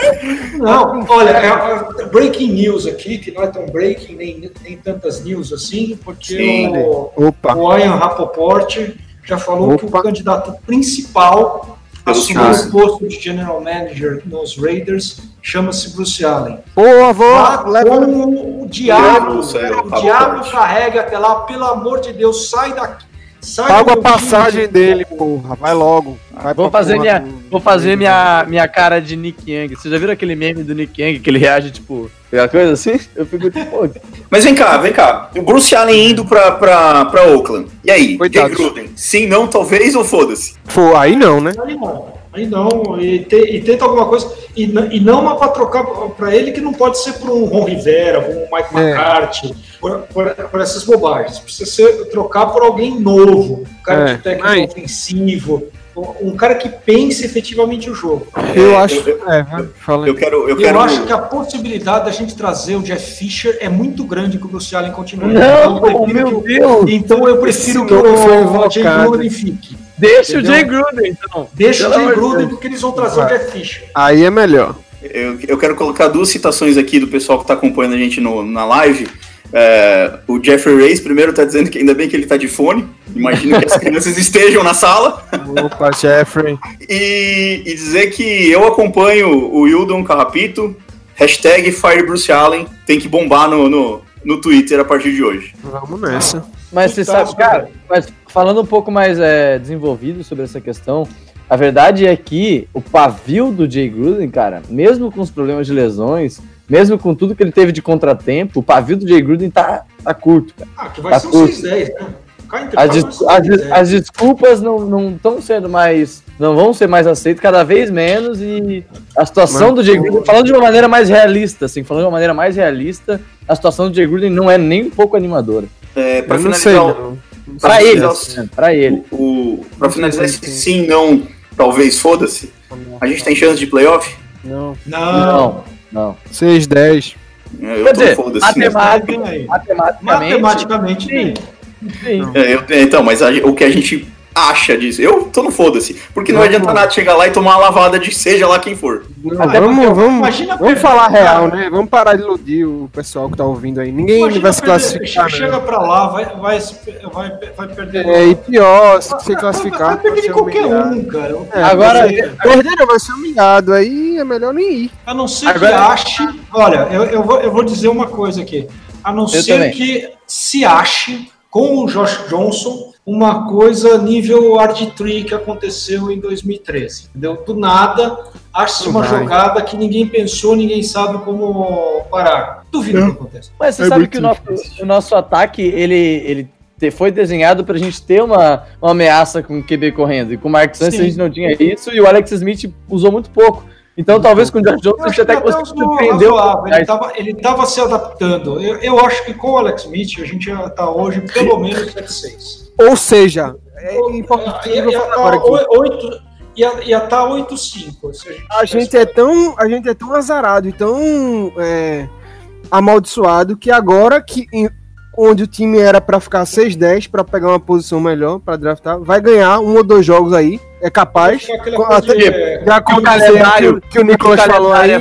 Não, olha, é, é breaking news aqui, que não é tão breaking, nem, nem tantas news assim, porque Sim. o, Opa. o Ian Rapoport já falou que o Opa. candidato principal a Pelos assumir caras. o posto de general manager nos Raiders chama-se Bruce Allen. Porra, vou. Vá Leva. com o diabo, o diabo carrega até lá, pelo amor de Deus, sai daqui. Sai Paga do a passagem time. dele, porra. Vai logo. Vai Vou fazer, minha, do- vou fazer minha, minha cara de Nick Young. Vocês já viram aquele meme do Nick Young que ele reage, tipo, aquela coisa assim? Eu fico tipo, Mas vem cá, vem cá. O Bruce Allen indo pra, pra, pra Oakland. E aí? Coitado. Gruden? Sim, não, talvez ou foda-se? Pô, aí não, né? Aí não, aí não, e, te- e tenta alguma coisa, e, e não uma para trocar para ele que não pode ser por um Ron Rivera, um Mike É. McCarthy, por, essas bobagens. Precisa ser, trocar por alguém novo, um cara É, de técnico aí. ofensivo, um cara que pense efetivamente o jogo. Eu É, acho. eu- É, vai, fala aí. Eu quero. Eu Eu, quero acho que a possibilidade da gente trazer o Jeff Fisher é muito grande que o Bruce Allen continue. não, Então, eu prefiro meu que Deus! o- Então eu prefiro Esse que o Jay invocado. Gruden fique. Deixa Entendeu? o Jay Gruden, então. Deixa o Pelo Jay amor de Gruden Deus. porque eles vão trazer o Jeff Fisher. Aí é melhor. Eu, eu quero colocar duas citações aqui do pessoal que está acompanhando a gente no- na live. É, o Jeffrey Reis, primeiro, está dizendo que ainda bem que ele está de fone. Imagino que as crianças estejam na sala. Opa, Jeffrey. E, e dizer que eu acompanho o Wildon Carrapito. Hashtag Fire Bruce Allen. Tem que bombar no, no, no Twitter a partir de hoje. Vamos nessa. Mas você sabe, cara, mas falando um pouco mais é, desenvolvido sobre essa questão, a verdade é que o pavio do Jay Gruden, cara, mesmo com os problemas de lesões, mesmo com tudo que ele teve de contratempo, o pavio do Jay Gruden tá, tá curto, cara. Ah, que vai Tá ser um curto. 6-10, né? As, des- um as des- 6-10. as desculpas não estão sendo mais. Não vão ser mais aceitas cada vez menos e a situação Mas- do Jay Gruden, falando de uma maneira mais realista, assim, falando de uma maneira mais realista, a situação do Jay Gruden não é nem um pouco animadora. É, Eu não finalizar, sei, não. pra Pra ele, finalizar né, pra ele. o, o- pra finalizar Sim, esse sim. sim, não, talvez, foda-se. A gente tem chance de playoff? Não. Não, Não, não. 6, 10. É, Eu Quer tô dizer, né? Matematicamente. Matematicamente, sim. sim. É, eu- então, mas a- o que a gente acha disso? Eu tô no foda-se. Porque não Não, adianta não. nada chegar lá e tomar uma lavada de seja lá quem for. Até vamos, vamos, Imagina vamos perder, falar cara. real, né? Vamos parar de iludir o pessoal que tá ouvindo aí. Ninguém Imagina vai se perder- classificar, Chega né? pra lá, vai, vai, vai, vai perder. É, e pior, se Vai- você vai- classificar, Vai perder de ser qualquer humilhado. um, cara. É, Agora- vai ser- perder não, vai ser humilhado. Aí é melhor nem ir. A não ser Agora- que ache. Olha, eu, eu, vou, eu vou dizer uma coisa aqui. A não ser também. que se ache com o Josh Johnson uma coisa nível Art Tree que aconteceu em 2013. Entendeu? Do nada, acha-se uma vai. jogada que ninguém pensou, ninguém sabe como parar. Duvido Não. que aconteça. Mas você É sabe que o nosso, o nosso ataque, ele, ele te- foi desenhado pra gente ter uma, uma ameaça com o QB correndo. E com o Mark Sanchez a gente não tinha isso e o Alex Smith usou muito pouco. Então talvez com o a acho gente que até conseguiu surpreender. Ele estava ele tava se adaptando. Eu, eu acho que com o Alex Smith a gente já está hoje pelo menos 7-6. Ou seja, é importante. Ia tá agora aqui. oi- oito- ia- ia tá 8-5. se A gente é tão, a gente é tão azarado e tão é, amaldiçoado que agora que em- onde o time era pra ficar 6-10 pra pegar uma posição melhor pra draftar, vai ganhar um ou dois jogos aí, é capaz. Com- coisa até- de- Já que o calendário- que, que o Nicolas falou aí, é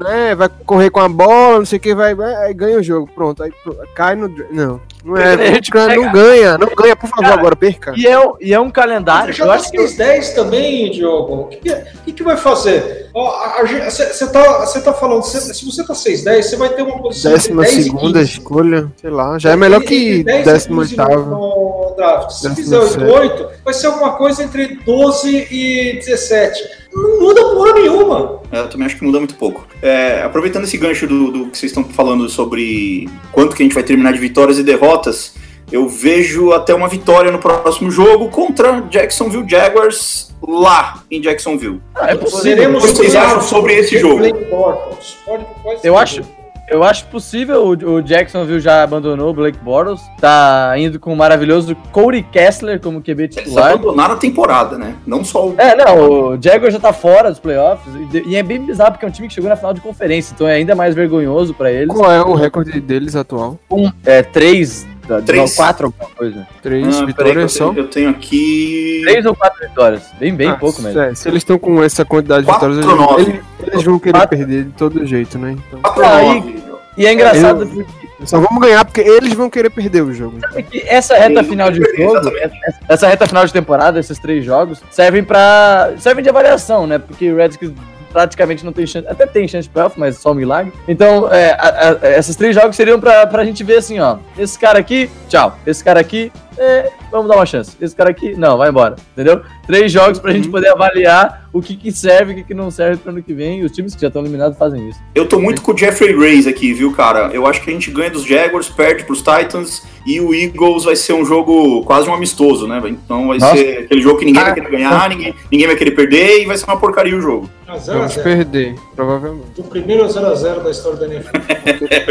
né? Vai correr com a bola, não sei o que, vai, vai aí ganha o jogo, pronto, aí cai no não, não é, A gente não, não ganha, não ganha, por favor, Cara, agora perca. E é, um- e é um calendário. Já Eu tá acho que 6-10 também, Diogo. O que, que, que vai fazer? Você tá, cê tá falando, cê- se você tá 6-10, você vai ter uma posição Décima 10 segunda 15. escolha, sei lá, já é melhor que 10 décima 15 oitava. Se fizer sétimo. 8-8, vai ser alguma coisa entre 12 e 17. Não muda porra nenhuma. É, Eu também acho que muda muito pouco. É, aproveitando esse gancho do, do que vocês estão falando sobre quanto que a gente vai terminar de vitórias e derrotas, Eu vejo até uma vitória no próximo jogo contra Jacksonville Jaguars lá em Jacksonville. Ah, é possível. Poderemos O que vocês falar acham sobre esse jogo? Pode, pode Eu acho, eu acho possível. O, o Jacksonville já abandonou o Blake Bortles. Tá indo com o maravilhoso Cody Kessler como QB Eles titular. abandonaram a temporada, né? Não só o. É, não, o Jaguar já tá fora dos playoffs. E, e é bem bizarro porque é um time que chegou na final de conferência. Então é ainda mais vergonhoso pra eles. Qual é o recorde deles atual? Com é, três, Três. não, quatro alguma coisa. Três Ah, vitórias só? tenho, eu tenho aqui. Três ou quatro vitórias. Bem, bem Ah, pouco mesmo. é, se eles estão com essa quantidade de Quatro, vitórias, nove. eles, eles- vão querer Quatro. perder de todo jeito, né? Então, 4 Ah, 9. E é engraçado Eu- porque só vamos ganhar porque eles vão querer perder o jogo. sabe que essa reta final de jogo, essa- essa reta final de temporada, esses três jogos, servem para servem de avaliação, né? Porque o Redskins praticamente não tem chance, até tem chance de playoff, mas só um milagre. Então, é, a- a- esses três jogos seriam pra, pra gente ver assim, ó, esse cara aqui, tchau. Esse cara aqui, é, vamos dar uma chance. Esse cara aqui, não, vai embora, entendeu? Três jogos pra gente poder avaliar o que, que serve e o que, que não serve pro ano que vem. E os times que já estão eliminados fazem isso. Eu tô muito com o Jeffrey Reyes aqui, viu, cara? Eu acho que a gente ganha dos Jaguars, perde pros Titans e o Eagles vai ser um jogo quase um amistoso, né? Então vai Nossa. ser aquele jogo que ninguém vai Ah. querer ganhar, ninguém, ninguém vai querer perder e vai ser uma porcaria o jogo. Zero a Vamos zero. perder, provavelmente. O primeiro 0x0 da história da NFL.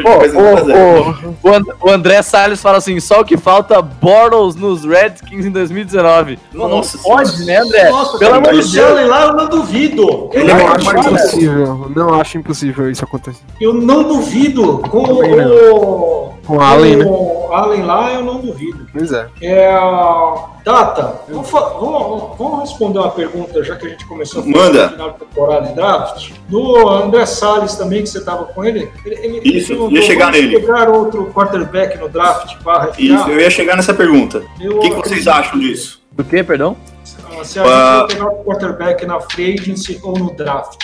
Vai zero. o, o, o And- o André Salles fala assim: só o que falta Bortles nos Redskins em 2019. Não, não Nossa pode, né, André? Nossa, Pelo cara, amor de Deus. Allen lá eu não duvido. Eu Não é não, acho duvido. impossível, não acho impossível isso acontecer. eu não duvido. Com o, Com o Allen, né? Allen lá, eu não duvido. Pois é. É, Tata, vamos, fa- vamos- vamos responder uma pergunta, já que a gente começou a falar Manda. do final de temporada em draft. Do André Salles também, que você estava com ele. ele, ele Isso, ia chegar nele. pegar outro quarterback no draft para Isso, eu ia chegar nessa pergunta. Eu O que, que vocês acham disso? Do que, perdão? Se a Ah. gente vai pegar o quarterback na free agency ou no draft.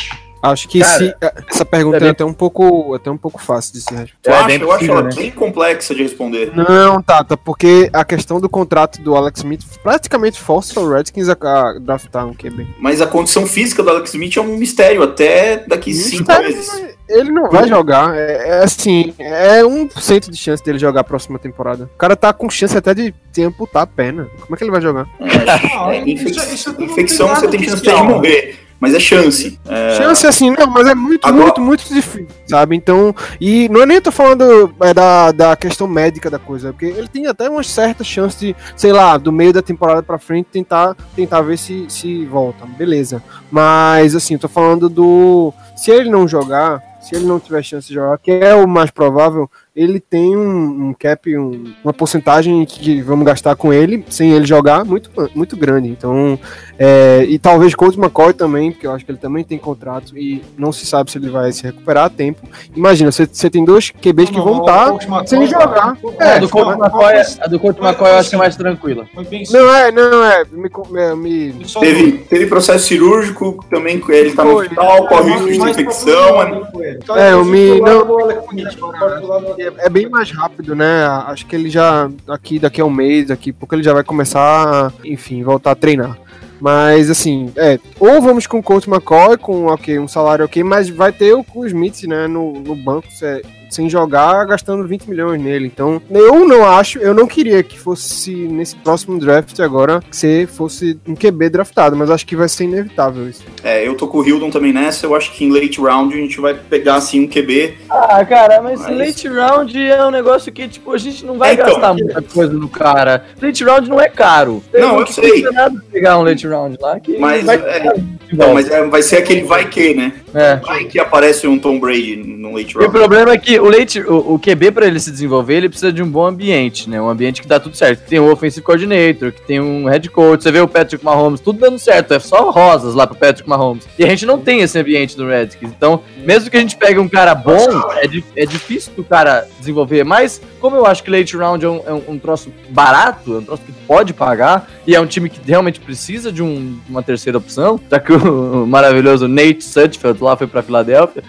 Acho que Cara, se, essa pergunta é é, bem- até um pouco, até um pouco fácil de se responder. É acha? bem eu acho ela né? bem complexa de responder. Não, Tata, porque a questão do contrato do Alex Smith praticamente força o Redskins a, a draftar um QB. Mas a condição física do Alex Smith é um mistério até daqui cinco meses. Ele não vai jogar. É, é assim, é 1% de chance dele jogar a próxima temporada. O cara tá com chance até de ter amputar a perna. Como é que ele vai jogar? Ah, É, infec- isso- isso não infecção você tem chance de morrer, mas é chance. É, Chance assim, não, mas é muito, Agora- muito, muito difícil, sabe? Então, e não é nem eu tô falando é, da, da questão médica da coisa, porque ele tem até uma certa chance de, sei lá, do meio da temporada pra frente tentar, tentar ver se, se volta, beleza. Mas, assim, eu tô falando do. Se ele não jogar, se ele não tiver chance de jogar, que é o mais provável, ele tem um, um cap, um- uma porcentagem que vamos gastar com ele, sem ele jogar, muito, muito grande. Então, é, e talvez Colt McCoy também, porque eu acho que ele também tem contrato e não se sabe se ele vai se recuperar a tempo. Imagina, você, você tem dois QBs que Não, vão estar McCoy- sem jogar. a É, do Colt McCoy, mas- a do Colt McCoy eu acho que é mais tranquila. Não é, não é. Me, é, me- Teve, teve processo cirúrgico, também ele tá no hospital, corre risco de infecção. é-. Tá, É, eu inclusive, me- não- é, é bem mais rápido, né? Acho que ele já, aqui, daqui a um mês, daqui a pouco ele já vai começar, enfim, voltar a treinar. Mas, assim, é, ou vamos com o Colt McCoy, com ok, um salário ok, mas vai ter o, o Smith, né, no, no banco, se- sem jogar, gastando 20 milhões nele. Então, eu não acho, eu não queria que fosse nesse próximo draft agora, que você fosse um QB draftado, mas acho que vai ser inevitável isso. É, eu tô com o Hildon também nessa. Eu acho que em late round a gente vai pegar assim um QB. Ah, cara, mas, Mas- late round é um negócio que, tipo, a gente não vai É, então. gastar muita coisa no cara. Late round não é caro. Não, eu Não sei. custa nada pegar um late round lá que Mas, vai é, Não, mas é- vai ser aquele vai que, né? É. Vai que aparece um Tom Brady no late E o round. problema é que o leite, o, o QB para ele se desenvolver, ele precisa de um bom ambiente, né? Um ambiente que dá tudo certo. Que tem um offensive coordinator, que tem um head coach, você vê o Patrick Mahomes, tudo dando certo, é só rosas lá pro Patrick Mahomes. E a gente não tem esse ambiente no Redskins. Então, mesmo que a gente pegue um cara bom, é, di- é difícil do cara desenvolver. Mas, como eu acho que late round é um, é um- troço barato, é um troço que pode pagar, e é um time que realmente precisa de, um- uma terceira opção, já que o, o maravilhoso Nate Sudfeld lá foi pra Filadélfia.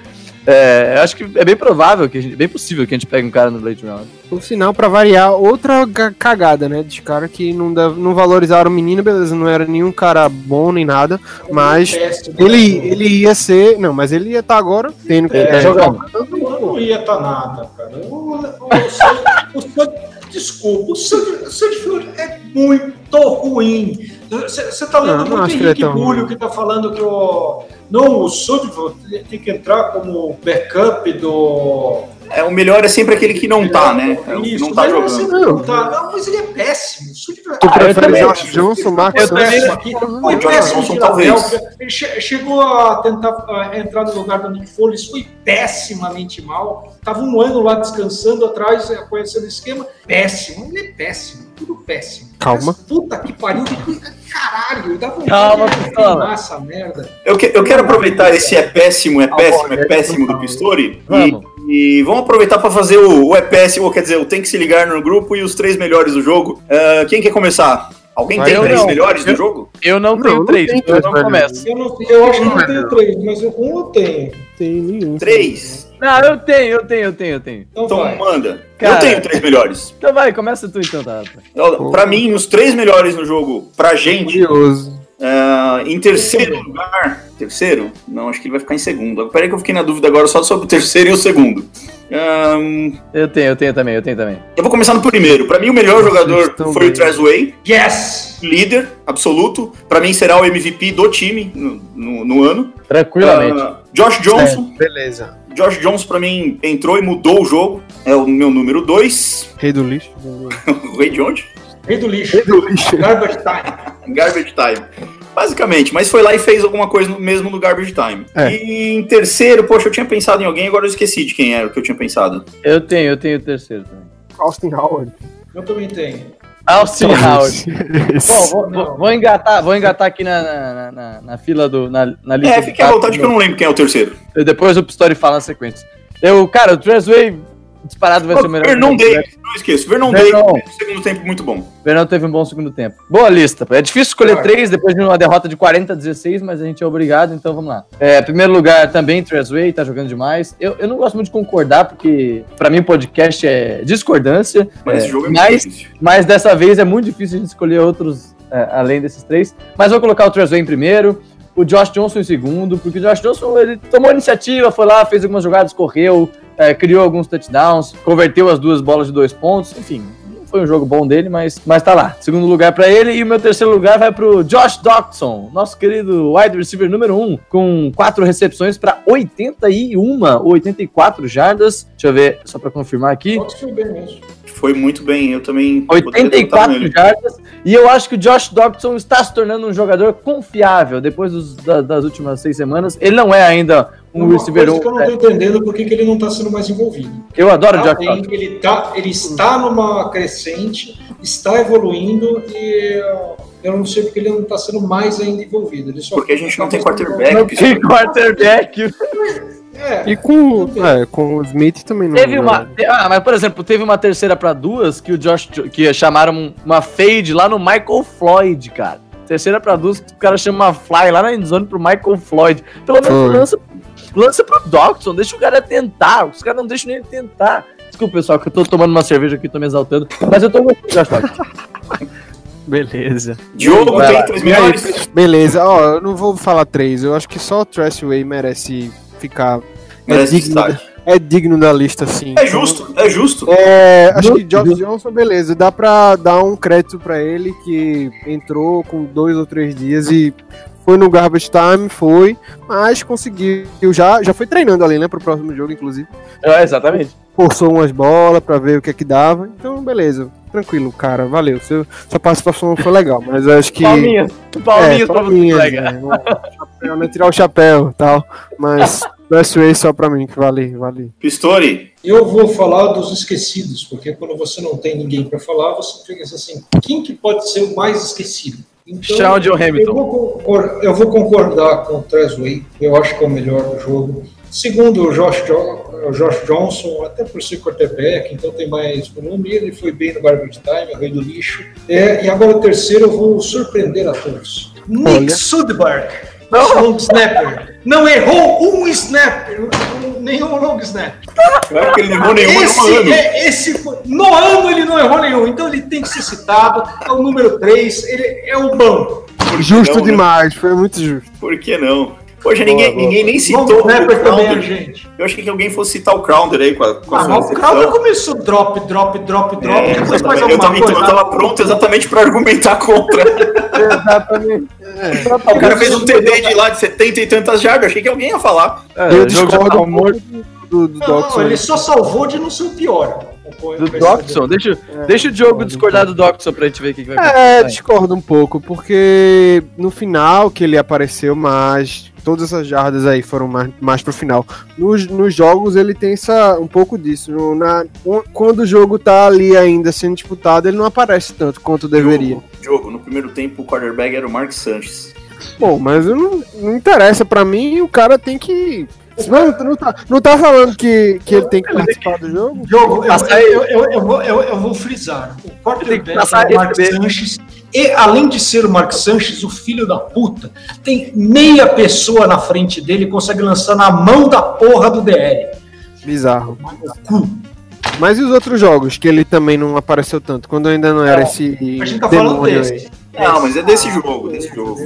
É, eu acho que é bem provável, que a gente, bem possível que a gente pegue um cara no late round. Por sinal, pra variar, outra ga- cagada, né? Dos caras que não, deve- não valorizaram o menino, beleza, não era nenhum cara bom nem nada, mas ele, ele ia ser. Não, mas ele ia estar agora tendo que. Ele tá jogando. Não, não ia estar nada, cara. Desculpa, o Sudfield é muito ruim. Você tá lendo Não, não muito é Henrique tão Bulho ruim. que tá falando que o. Não, o Sudfield tem que entrar como backup do. É, o melhor é sempre aquele que não tá, né? É Isso, não tá mas jogando. não tá. Não, mas ele é péssimo. O Sudfield Tu Ah, prefere. Josh Johnson. Santos? aqui. O Foi péssimo Johnson, talvez. Ele che- chegou a tentar ah, entrar no lugar do Nick Foles, foi pessimamente mal. Tava um ano lá descansando atrás, eh, conhecendo o esquema. Péssimo, ele é péssimo, tudo péssimo. Calma. Mas, puta que pariu, que caralho, dá vontade Calma, de Pistola. essa merda. Eu, que- eu quero aproveitar esse é péssimo, é péssimo, é bom, péssimo do. Pistori Vamos. e, e vamos aproveitar para fazer o, o é péssimo, quer dizer, o tem que se ligar no grupo e os três melhores do jogo. Ah, quem quer começar? Alguém Ah, tem três não. melhores do Eu- jogo? Eu não Não, tenho não três, tem então eu três, não começo. Eu, não, eu acho que eu não tenho três, mas um eu tenho. Tem nenhum. Três? Não, eu tenho, eu tenho, eu tenho, eu tenho. Então, Então manda. Cara. Eu tenho três melhores. Então vai, começa tu então, tá? Ó, Pra mim, os três melhores no jogo, pra gente, Curioso. ah, em terceiro lugar. Terceiro? Não, acho que ele vai ficar em segundo. Peraí que eu fiquei na dúvida agora só sobre o terceiro e o segundo. Ahn, Eu tenho, eu tenho também, eu tenho também. eu vou começar no primeiro. Pra mim, o melhor jogador foi o bem. Trezway. Yes! líder absoluto. Pra mim será o MVP do time no, no- no ano. Tranquilamente. Ah, Josh Johnson. Beleza. Josh Johnson pra mim entrou e mudou o jogo. É o meu número 2. Rei do lixo. o Rei de onde? Rei do lixo. Rei do lixo. Garbage time. Garbage Time. Basicamente, mas foi lá e fez alguma coisa no- mesmo no Garbage Time. É. E em terceiro, poxa, eu tinha pensado em alguém, agora eu esqueci de quem era o que eu tinha pensado. Eu tenho, eu tenho o terceiro também. Austin Howard. Eu também tenho. Austin Howard. Esse. Bom, vou, vou- vou engatar, vou engatar aqui na, na, na, na fila do. Na, na lista É, fique à vontade que eu não lembro quem é o terceiro. Depois o Pistori fala na sequência. Eu, cara, o Trezway disparado vai ser o melhor. Vernon. Davis, não esqueço. Vernon Vernon. Davis, teve um segundo tempo muito bom. Vernon teve um bom segundo tempo. Boa lista. É difícil escolher Claro. três depois de uma derrota de 40 a 16, mas a gente é obrigado, então vamos lá. É, primeiro lugar também, Trezway, tá jogando demais. Eu, eu não gosto muito de concordar, porque pra mim o podcast é discordância. Mas É, esse jogo é muito mas, difícil. mas dessa vez é muito difícil a gente escolher outros é, além desses três. Mas vou colocar o Trezway em primeiro, o Josh Johnson em segundo, porque o Josh Johnson ele tomou iniciativa, foi lá, fez algumas jogadas, correu, é, criou alguns touchdowns, converteu as duas bolas de dois pontos, enfim. não Foi um jogo bom dele, mas, mas tá lá. Segundo lugar pra ele. E o meu terceiro lugar vai pro Josh Dodson, nosso querido wide receiver número um, com quatro recepções pra 81 ou 84 jardas. Deixa eu ver, só pra confirmar aqui. Bem mesmo. Foi muito bem, eu também. poderia botar 84 nele. jardas. E eu acho que o Josh Dobson está se tornando um jogador confiável depois dos- da- das últimas seis semanas. Ele não é ainda um Uma receiver coisa um. que eu não tô entendendo por que ele não tá sendo mais envolvido. Eu adoro o Tá Josh bem, Dobson. ele, tá, ele está numa crescente, está evoluindo e eu não sei porque ele não está sendo mais ainda envolvido. Ele só Porque a gente não tem Não quarterback. Que quarterback. É, E com, é, com o Smith também não. Teve não. uma. te- Ah, mas por exemplo, teve uma terceira pra duas que o Josh. que chamaram uma fade lá no Michael Floyd, cara. Terceira pra duas, que o cara chama uma fly lá na endzone pro Michael Floyd. Pelo menos lança, lança pro Dobson, deixa o cara tentar. Os caras não deixam nem ele tentar. Desculpa, pessoal, que eu tô tomando uma cerveja aqui, tô me exaltando. Mas eu tô gostando do Josh Dobson. Beleza. Diogo Vai lá. tem três melhores. beleza, ó, eu não vou falar três, eu acho que só o Trashway merece ficar. É Merece digno, destaque. é digno da lista, sim. É justo, é justo. É, acho que Josh Johnson, beleza, dá pra dar um crédito pra ele que entrou com dois ou três dias e foi no garbage time, foi, mas conseguiu, já, já foi treinando ali, né, pro próximo jogo, inclusive. É, exatamente. Forçou umas bolas pra ver o que é que dava, então beleza, tranquilo, cara, valeu, seu, sua participação foi legal, mas eu acho que... Palminhas. Palminhas é, pra você, palminhas, né, chapéu, né, tirar o chapéu e tal, mas Trashway só pra mim, que vale, vale. Pistori, eu vou falar dos esquecidos, porque quando você não tem ninguém para falar, você fica assim, quem que pode ser o mais esquecido? Então, John Eu Hamilton. vou, concor- eu vou concordar com o Trezway, eu acho que é o melhor do jogo. Segundo, o Josh, o Josh Johnson, até por ser quarterback, então tem mais volume, ele foi bem no garbage time, é o rei do lixo. É, e agora o terceiro, eu vou surpreender a todos. Nick Olha. Sudberg, long snapper, não errou um snap, um- nenhum long snap. não é porque ele não errou nenhuma Esse, no ano. é, esse foi- no ano ele não errou nenhum, então ele tem que ser citado, é o número 3, ele é o bom. Que Justo não, né? demais, foi muito justo. Por que não? Hoje ninguém, boa, ninguém nem citou Vamos o Pepper também, Crowder. gente. Eu achei que alguém fosse citar o Crowder aí com a, com a Ah, o Crowder começou drop, drop, drop, drop, É, depois mais eu, também, coisa. eu tava pronto exatamente para argumentar contra. Exatamente. O cara fez um TD de lá de 70 e tantas jardas. Achei que alguém ia falar. É, Eu discordo morto. pouco do, do Não, Doxon. ele só salvou de não ser o pior. Do Doxon. Deixa, deixa o Diogo discordar do Doxon pra gente ver o que, que vai É, acontecer. discordo um pouco, porque no final que ele apareceu mais, todas essas jardas aí foram mais, mais pro final. Nos, nos jogos ele tem essa, um pouco disso. No- na, um- quando o jogo tá ali ainda sendo disputado, ele não aparece tanto quanto deveria. Diogo, no primeiro tempo o quarterback era o Mark Sanches. Bom, mas eu não, não interessa pra mim, o cara tem que. Não, não, tá, não tá falando que, que ele tem que participar do jogo? Jogo, eu, eu, eu, eu vou, eu, eu vou frisar. O quarterback é o Mark Sanches. E além de ser o Mark Sanches, o filho da puta, tem meia pessoa na frente dele e consegue lançar na mão da porra do DR. Bizarro. Cu. Mas e os outros jogos que ele também não apareceu tanto? Quando ainda não era É, esse. A gente tá falando demônio aí. Não, mas é desse jogo, desse jogo.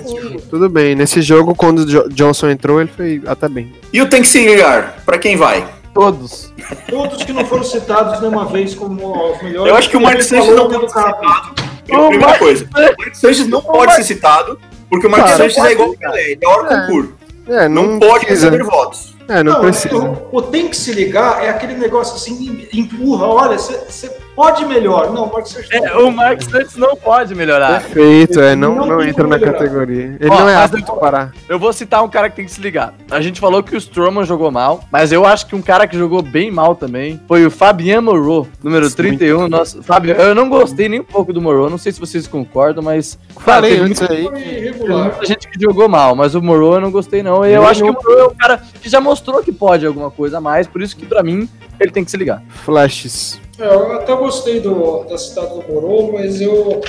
Tudo bem, nesse jogo, quando o Jo- Johnson entrou, ele foi até bem. E o tem que se ligar? Pra quem vai? Todos. Todos que não foram citados nenhuma vez como os melhores. Eu acho que o Mark Sanches não pode ser citado. Primeira coisa, o Mark Sanches não pode ser citado, porque o Mark Cara, Sanches é igual o Pelé, ele é hora concurso. É, Não, pode precisa. receber votos. É, não, Não, precisa. o, o tem que se ligar é aquele negócio assim, empurra, olha, você pode melhor. Não, o Mark Sanches É, o Mark Santos não pode melhorar. Perfeito, é, não, Não não entra na melhorar. categoria. Ele Ó, não é apto eu- pra parar. Eu vou citar um cara que tem que se ligar. A gente falou que o Stroman jogou mal, mas eu acho que um cara que jogou bem mal também foi o Fabian Moreau, número 31. Nossa, Fábio, eu não gostei nem um pouco do Moreau, não sei se vocês concordam, mas. cara, Falei teve antes aí. muita gente que jogou mal, mas o Moreau eu não gostei não. E eu acho que o Moreau é um cara que já mostrou que pode alguma coisa a mais, por isso que pra mim ele tem que se ligar. Flashes. É, eu até gostei do, da citada do Moro, mas eu.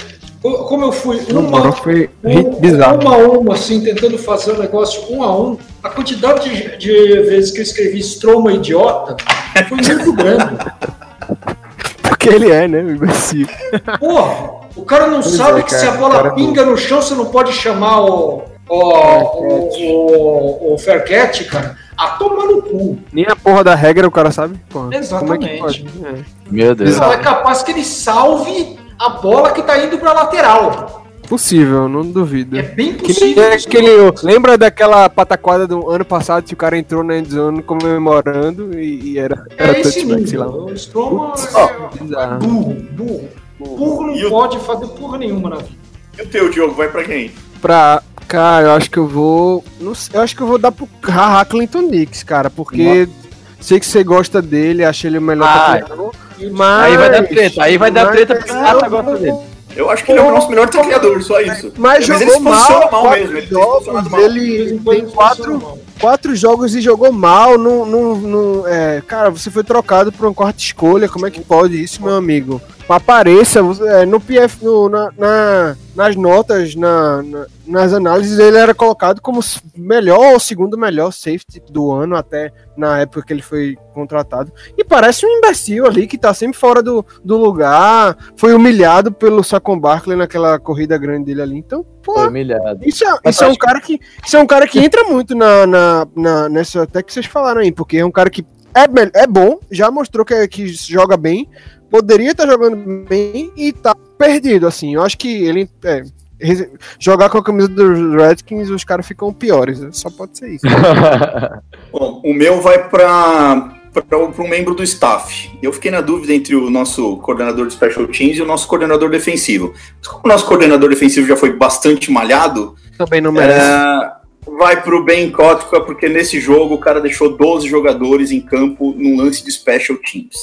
co- Como eu fui uma, foi um- bizarro. uma a uma, assim, tentando fazer o negócio um a um, a quantidade de, de vezes que eu escrevi Stroma idiota foi muito grande. Porque ele é, né, o imbecil. Porra, o cara não Pois sabe é, que cara, se a bola cara é pinga no chão, você não pode chamar o. O, o, o, o Faircat, cara, a tomar no cu. Nem a porra da regra o cara sabe. Porra, Exatamente. Como é que pode? É. Meu Deus. Não, é capaz que ele salve a bola que tá indo pra lateral. Possível, não duvido. É bem Que possível. nem aquele, lembra daquela pataquada do ano passado que o cara entrou na endzone comemorando e, e era, era É esse touchback, sei lá. O Stroma é bizarro. burro, burro. Burro não E o- pode fazer porra nenhuma na vida. E o teu, Diogo, vai pra quem? Pra. Cara, eu acho que eu vou. Não sei, eu acho que eu vou dar pro Haha Clinton Nix, cara, porque sei que você gosta dele, acha ele o melhor Ah, mas. Aí vai dar treta, aí vai dar mas- treta porque o Tata gosta dele. Eu acho que ele é o nosso melhor tacleador, só isso. Mas É, ele jogou se posiciona mal, mal mesmo. Ele tem se posicionado jogos, ele quando tem ele quatro. Quatro jogos e jogou mal. Não, não, não, é, cara, você foi trocado por uma quarta escolha. Como é que pode isso, meu amigo? Apareça é, no PF, no- na, na- nas notas, na- na- nas análises, ele era colocado como melhor ou segundo melhor safety do ano, até na época que ele foi contratado. E parece um imbecil ali que tá sempre fora do, do lugar. Foi humilhado pelo Saquon Barkley naquela corrida grande dele ali. Então, pô, Foi humilhado. isso é, isso é um cara que isso é um cara que entra muito na, na, na- nessa até que vocês falaram aí, porque é um cara que é, é bom, já mostrou que, é- que joga bem, poderia estar jogando bem e tá perdido assim. Eu acho que ele é, jogar com a camisa dos Redskins os caras ficam piores, né? só pode ser isso. Bom, o meu vai para um membro do staff. Eu fiquei na dúvida entre o nosso coordenador de special teams e o nosso coordenador defensivo. Mas como o nosso coordenador defensivo já foi bastante malhado, Também não merece. é, vai para o Ben Kotka, porque nesse jogo o cara deixou 12 jogadores em campo num lance de special teams.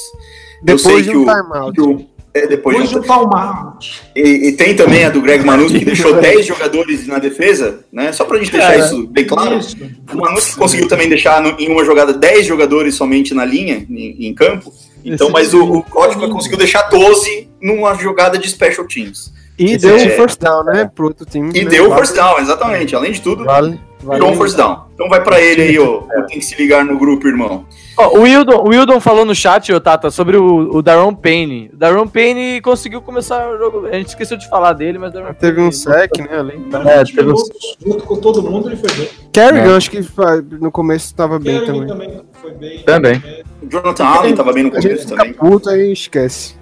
eu sei Depois de que um o- timeout. o- é, depois Depois de de um- palmar. e, e tem também a do Greg Manuski, que deixou 10 jogadores na defesa, né? Só pra gente deixar Cara, isso bem claro. Isso. O Manuski conseguiu também deixar no- em uma jogada 10 jogadores somente na linha, em, em campo. Então, Esse mas o, o Kotka conseguiu deixar 12 numa jogada de special teams. E deu é- um first down, né, pro outro time. E né? deu o first down, exatamente. Além de tudo, Vale, Virou um force down. Então vai pra ele aí, ó. Tem que se ligar no grupo, irmão. Ó, o, Wildon, o Wildon falou no chat, ô Tata, sobre o, o Daron Payne. O Daron Payne conseguiu começar o jogo. A gente esqueceu de falar dele, mas Daron Teve Payne- um sec, né, ali. É, teve um- junto com todo mundo, ele foi bem. Kerrigan, acho que no começo tava bem também. também foi bem. Também. O Jonathan Allen tava bem no A gente começo fica também. puto aí esquece.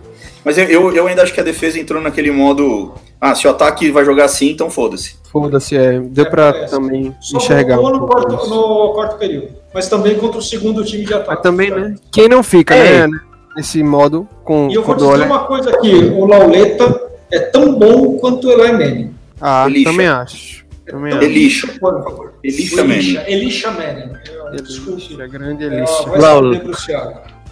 Mas eu, eu, eu ainda acho que a defesa entrou naquele modo. Ah, se o ataque vai jogar assim, então foda-se. Foda-se, é. Deu É, pra parece. também Só enxergar um no, quarto, no quarto período. Mas também contra o segundo time de ataque. Mas também, né? Quem não fica, Ei. né? Nesse modo, com, E eu vou dizer olha. uma coisa aqui: o Lauleta é tão bom quanto o Eli Manning. Ah, Elixa. também acho. Também acho. Elixa. Por favor. Elixa Manning. Elisha Manning. É, Desculpe. Elixa, grande É, Elixa. vai se Lauleta.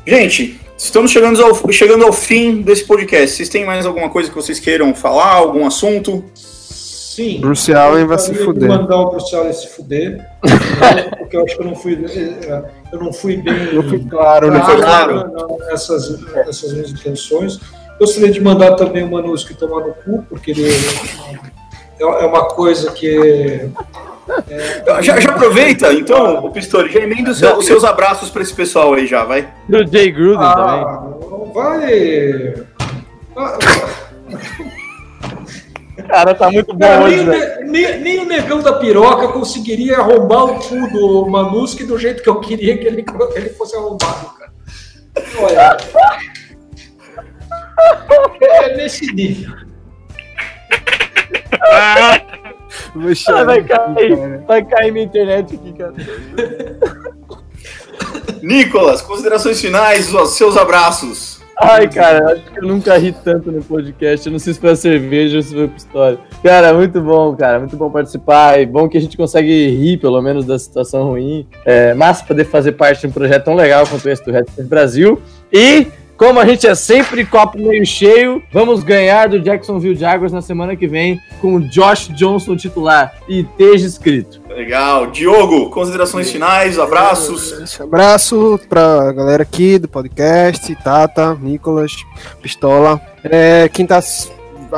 Gente, estamos chegando ao, chegando ao fim desse podcast. Vocês têm mais alguma coisa que vocês queiram falar? Algum assunto? Sim. Bruce Allen vai Eu se fuder. mandar o Bruce Allen se fuder. porque eu acho que eu não fui, eh, eu não fui bem. Não foi claro, né? Não foi claro claro. nessas, nessas minhas intenções. Gostaria de mandar também o Manusky tomar no cu, porque ele é é uma coisa que. Já, já aproveita, então, o Pistole, já emenda os seus, os seus abraços pra esse pessoal aí já, vai. Do Jay Gruden também. Ah, vai. Ah, Cara, tá muito bom Cara, nem, hoje, o velho. ne- nem- nem o negão da piroca conseguiria arrombar o cu do Manuski do jeito que eu queria que ele, que ele fosse arrombado, cara. Olha. É nesse nível. Vou Ah, chorar, vai cair, cara. vai cair minha internet aqui, cara. Nicolas, considerações finais, os seus abraços. Ai, cara, acho que eu nunca ri tanto no podcast. Eu não sei se foi a cerveja ou se foi a história. Cara, muito bom, cara. Muito bom participar. E bom que a gente consegue rir, pelo menos, da situação ruim. É massa poder fazer parte de um projeto tão legal quanto esse do Red Brasil. E, como a gente é sempre copo meio cheio, vamos ganhar do Jacksonville Jaguars na semana que vem com o Josh Johnson titular. E esteja escrito. Legal. Diogo, considerações finais, abraços. Esse abraço pra galera aqui do podcast, Tata, Nicolas, Pistola. É, quem tá s-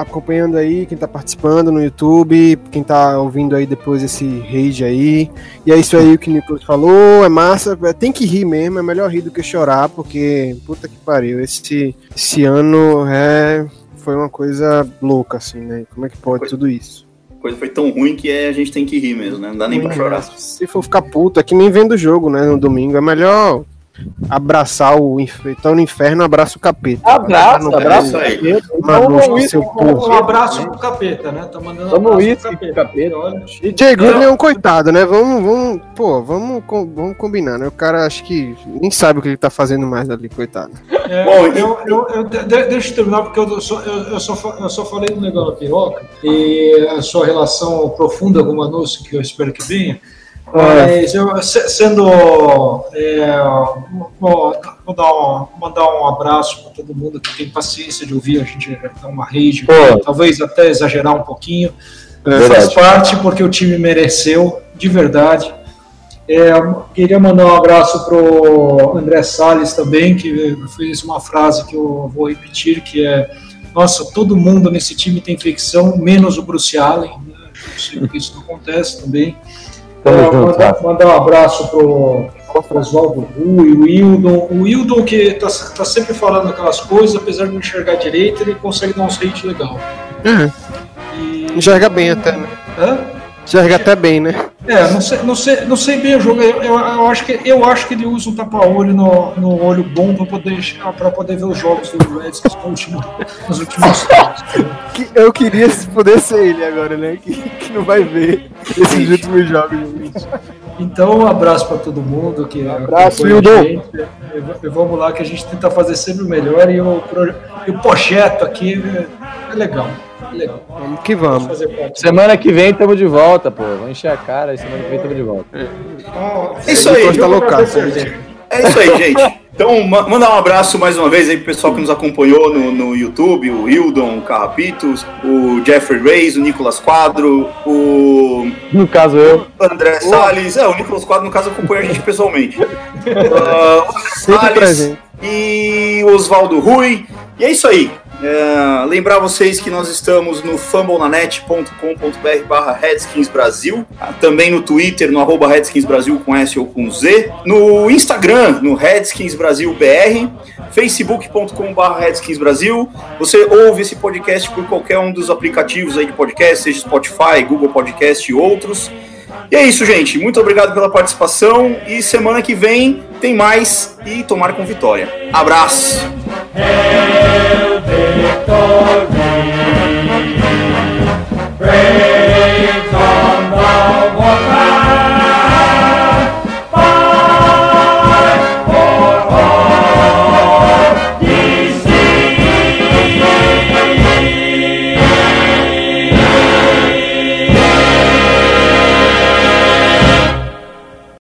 acompanhando aí, quem tá participando no YouTube, quem tá ouvindo aí depois esse rage aí. E é isso aí que o Nicolas falou, é massa, é, tem que rir mesmo, é melhor rir do que chorar, porque puta que pariu, esse, esse ano é, foi uma coisa louca, assim, né? Como é que pode tudo isso? Coisa foi tão ruim que é, a gente tem que rir mesmo, né? Não dá nem pra chorar. Se for ficar puto, é que nem vendo o jogo, né? No domingo. É melhor abraçar o inferno. Então no inferno abraça o capeta. Abraço, Não, abraço. isso aí. capeta. Mano, Toma um seu porra. Um abraço pro capeta, né? Tá mandando um Toma um abraço pro pro capeta. Olha. E Jay Gruden é um coitado, né? Vamos, vamos, pô, vamos, vamos combinar, né? O cara acho que nem sabe o que ele tá fazendo mais ali, coitado. É, Bom, eu, eu- eu- de- deixa eu terminar, porque eu só, eu, eu só, eu só falei do negócio da piroca e a sua relação profunda com o Manus, que eu espero que venha. Mas eu, se- sendo. É, vou, vou dar um, mandar um abraço para todo mundo que tem paciência de ouvir a gente dar uma Pô. talvez até exagerar um pouquinho. É, Faz parte porque o time mereceu, de verdade. É, queria mandar um abraço pro André Salles também, que fez uma frase que eu vou repetir, que é nossa, todo mundo nesse time tem fricção, menos o Bruce Allen. Né? Não sei porque isso não acontece também. Tamo É, junto, mandar, mandar um abraço pro Oswaldo Rui, o Wildon. O Wildon que tá, tá sempre falando aquelas coisas, apesar de não enxergar direito, ele consegue dar uns hate legal. Uhum. E... Enxerga bem até, né? Hã? Enxerga até bem, né? É, não sei, não sei, não sei bem o jogo. Eu, eu, eu acho que, eu acho que ele usa um tapa-olho no, no olho bom para poder, pra poder ver os jogos do Redskins nos últimos. Que eu queria se poder ser ele agora, né? Que, que não vai ver esses últimos jogos. gente. Então, um abraço para todo mundo. Que abraço, acompanha a Wildon. gente. E, e vamos lá, que a gente tenta fazer sempre o melhor. E o, e o projeto aqui é, é legal. É legal. Vamos que Vamos. Semana que vem tamo de volta, pô. Vamos encher a cara e semana que vem tamo de volta. Ah, É isso aí, tá gente? É isso aí, gente. Então, ma- mandar um abraço mais uma vez aí pro pessoal que nos acompanhou no, no YouTube, o Hildon, o Carrapitos, o Jeffrey Reis, o Nicolas Quadro, o No caso, eu. André Salles. É, o Nicolas Quadro, no caso, acompanha a gente pessoalmente. Ah, o André Salles e o Oswaldo Rui. E é isso aí. É, lembrar vocês que nós estamos no fumblenanet.com.br barra Redskins Brasil, também no Twitter, no arroba Redskins Brasil com S ou com Z, no Instagram, no Redskins Brasil BR, facebook.com barra Redskins Brasil. Você ouve esse podcast por qualquer um dos aplicativos aí de podcast, seja Spotify, Google Podcast e outros. E é isso, gente. Muito obrigado pela participação e semana que vem tem mais e tomar com vitória. Abraço! victory. Braves on the warpath.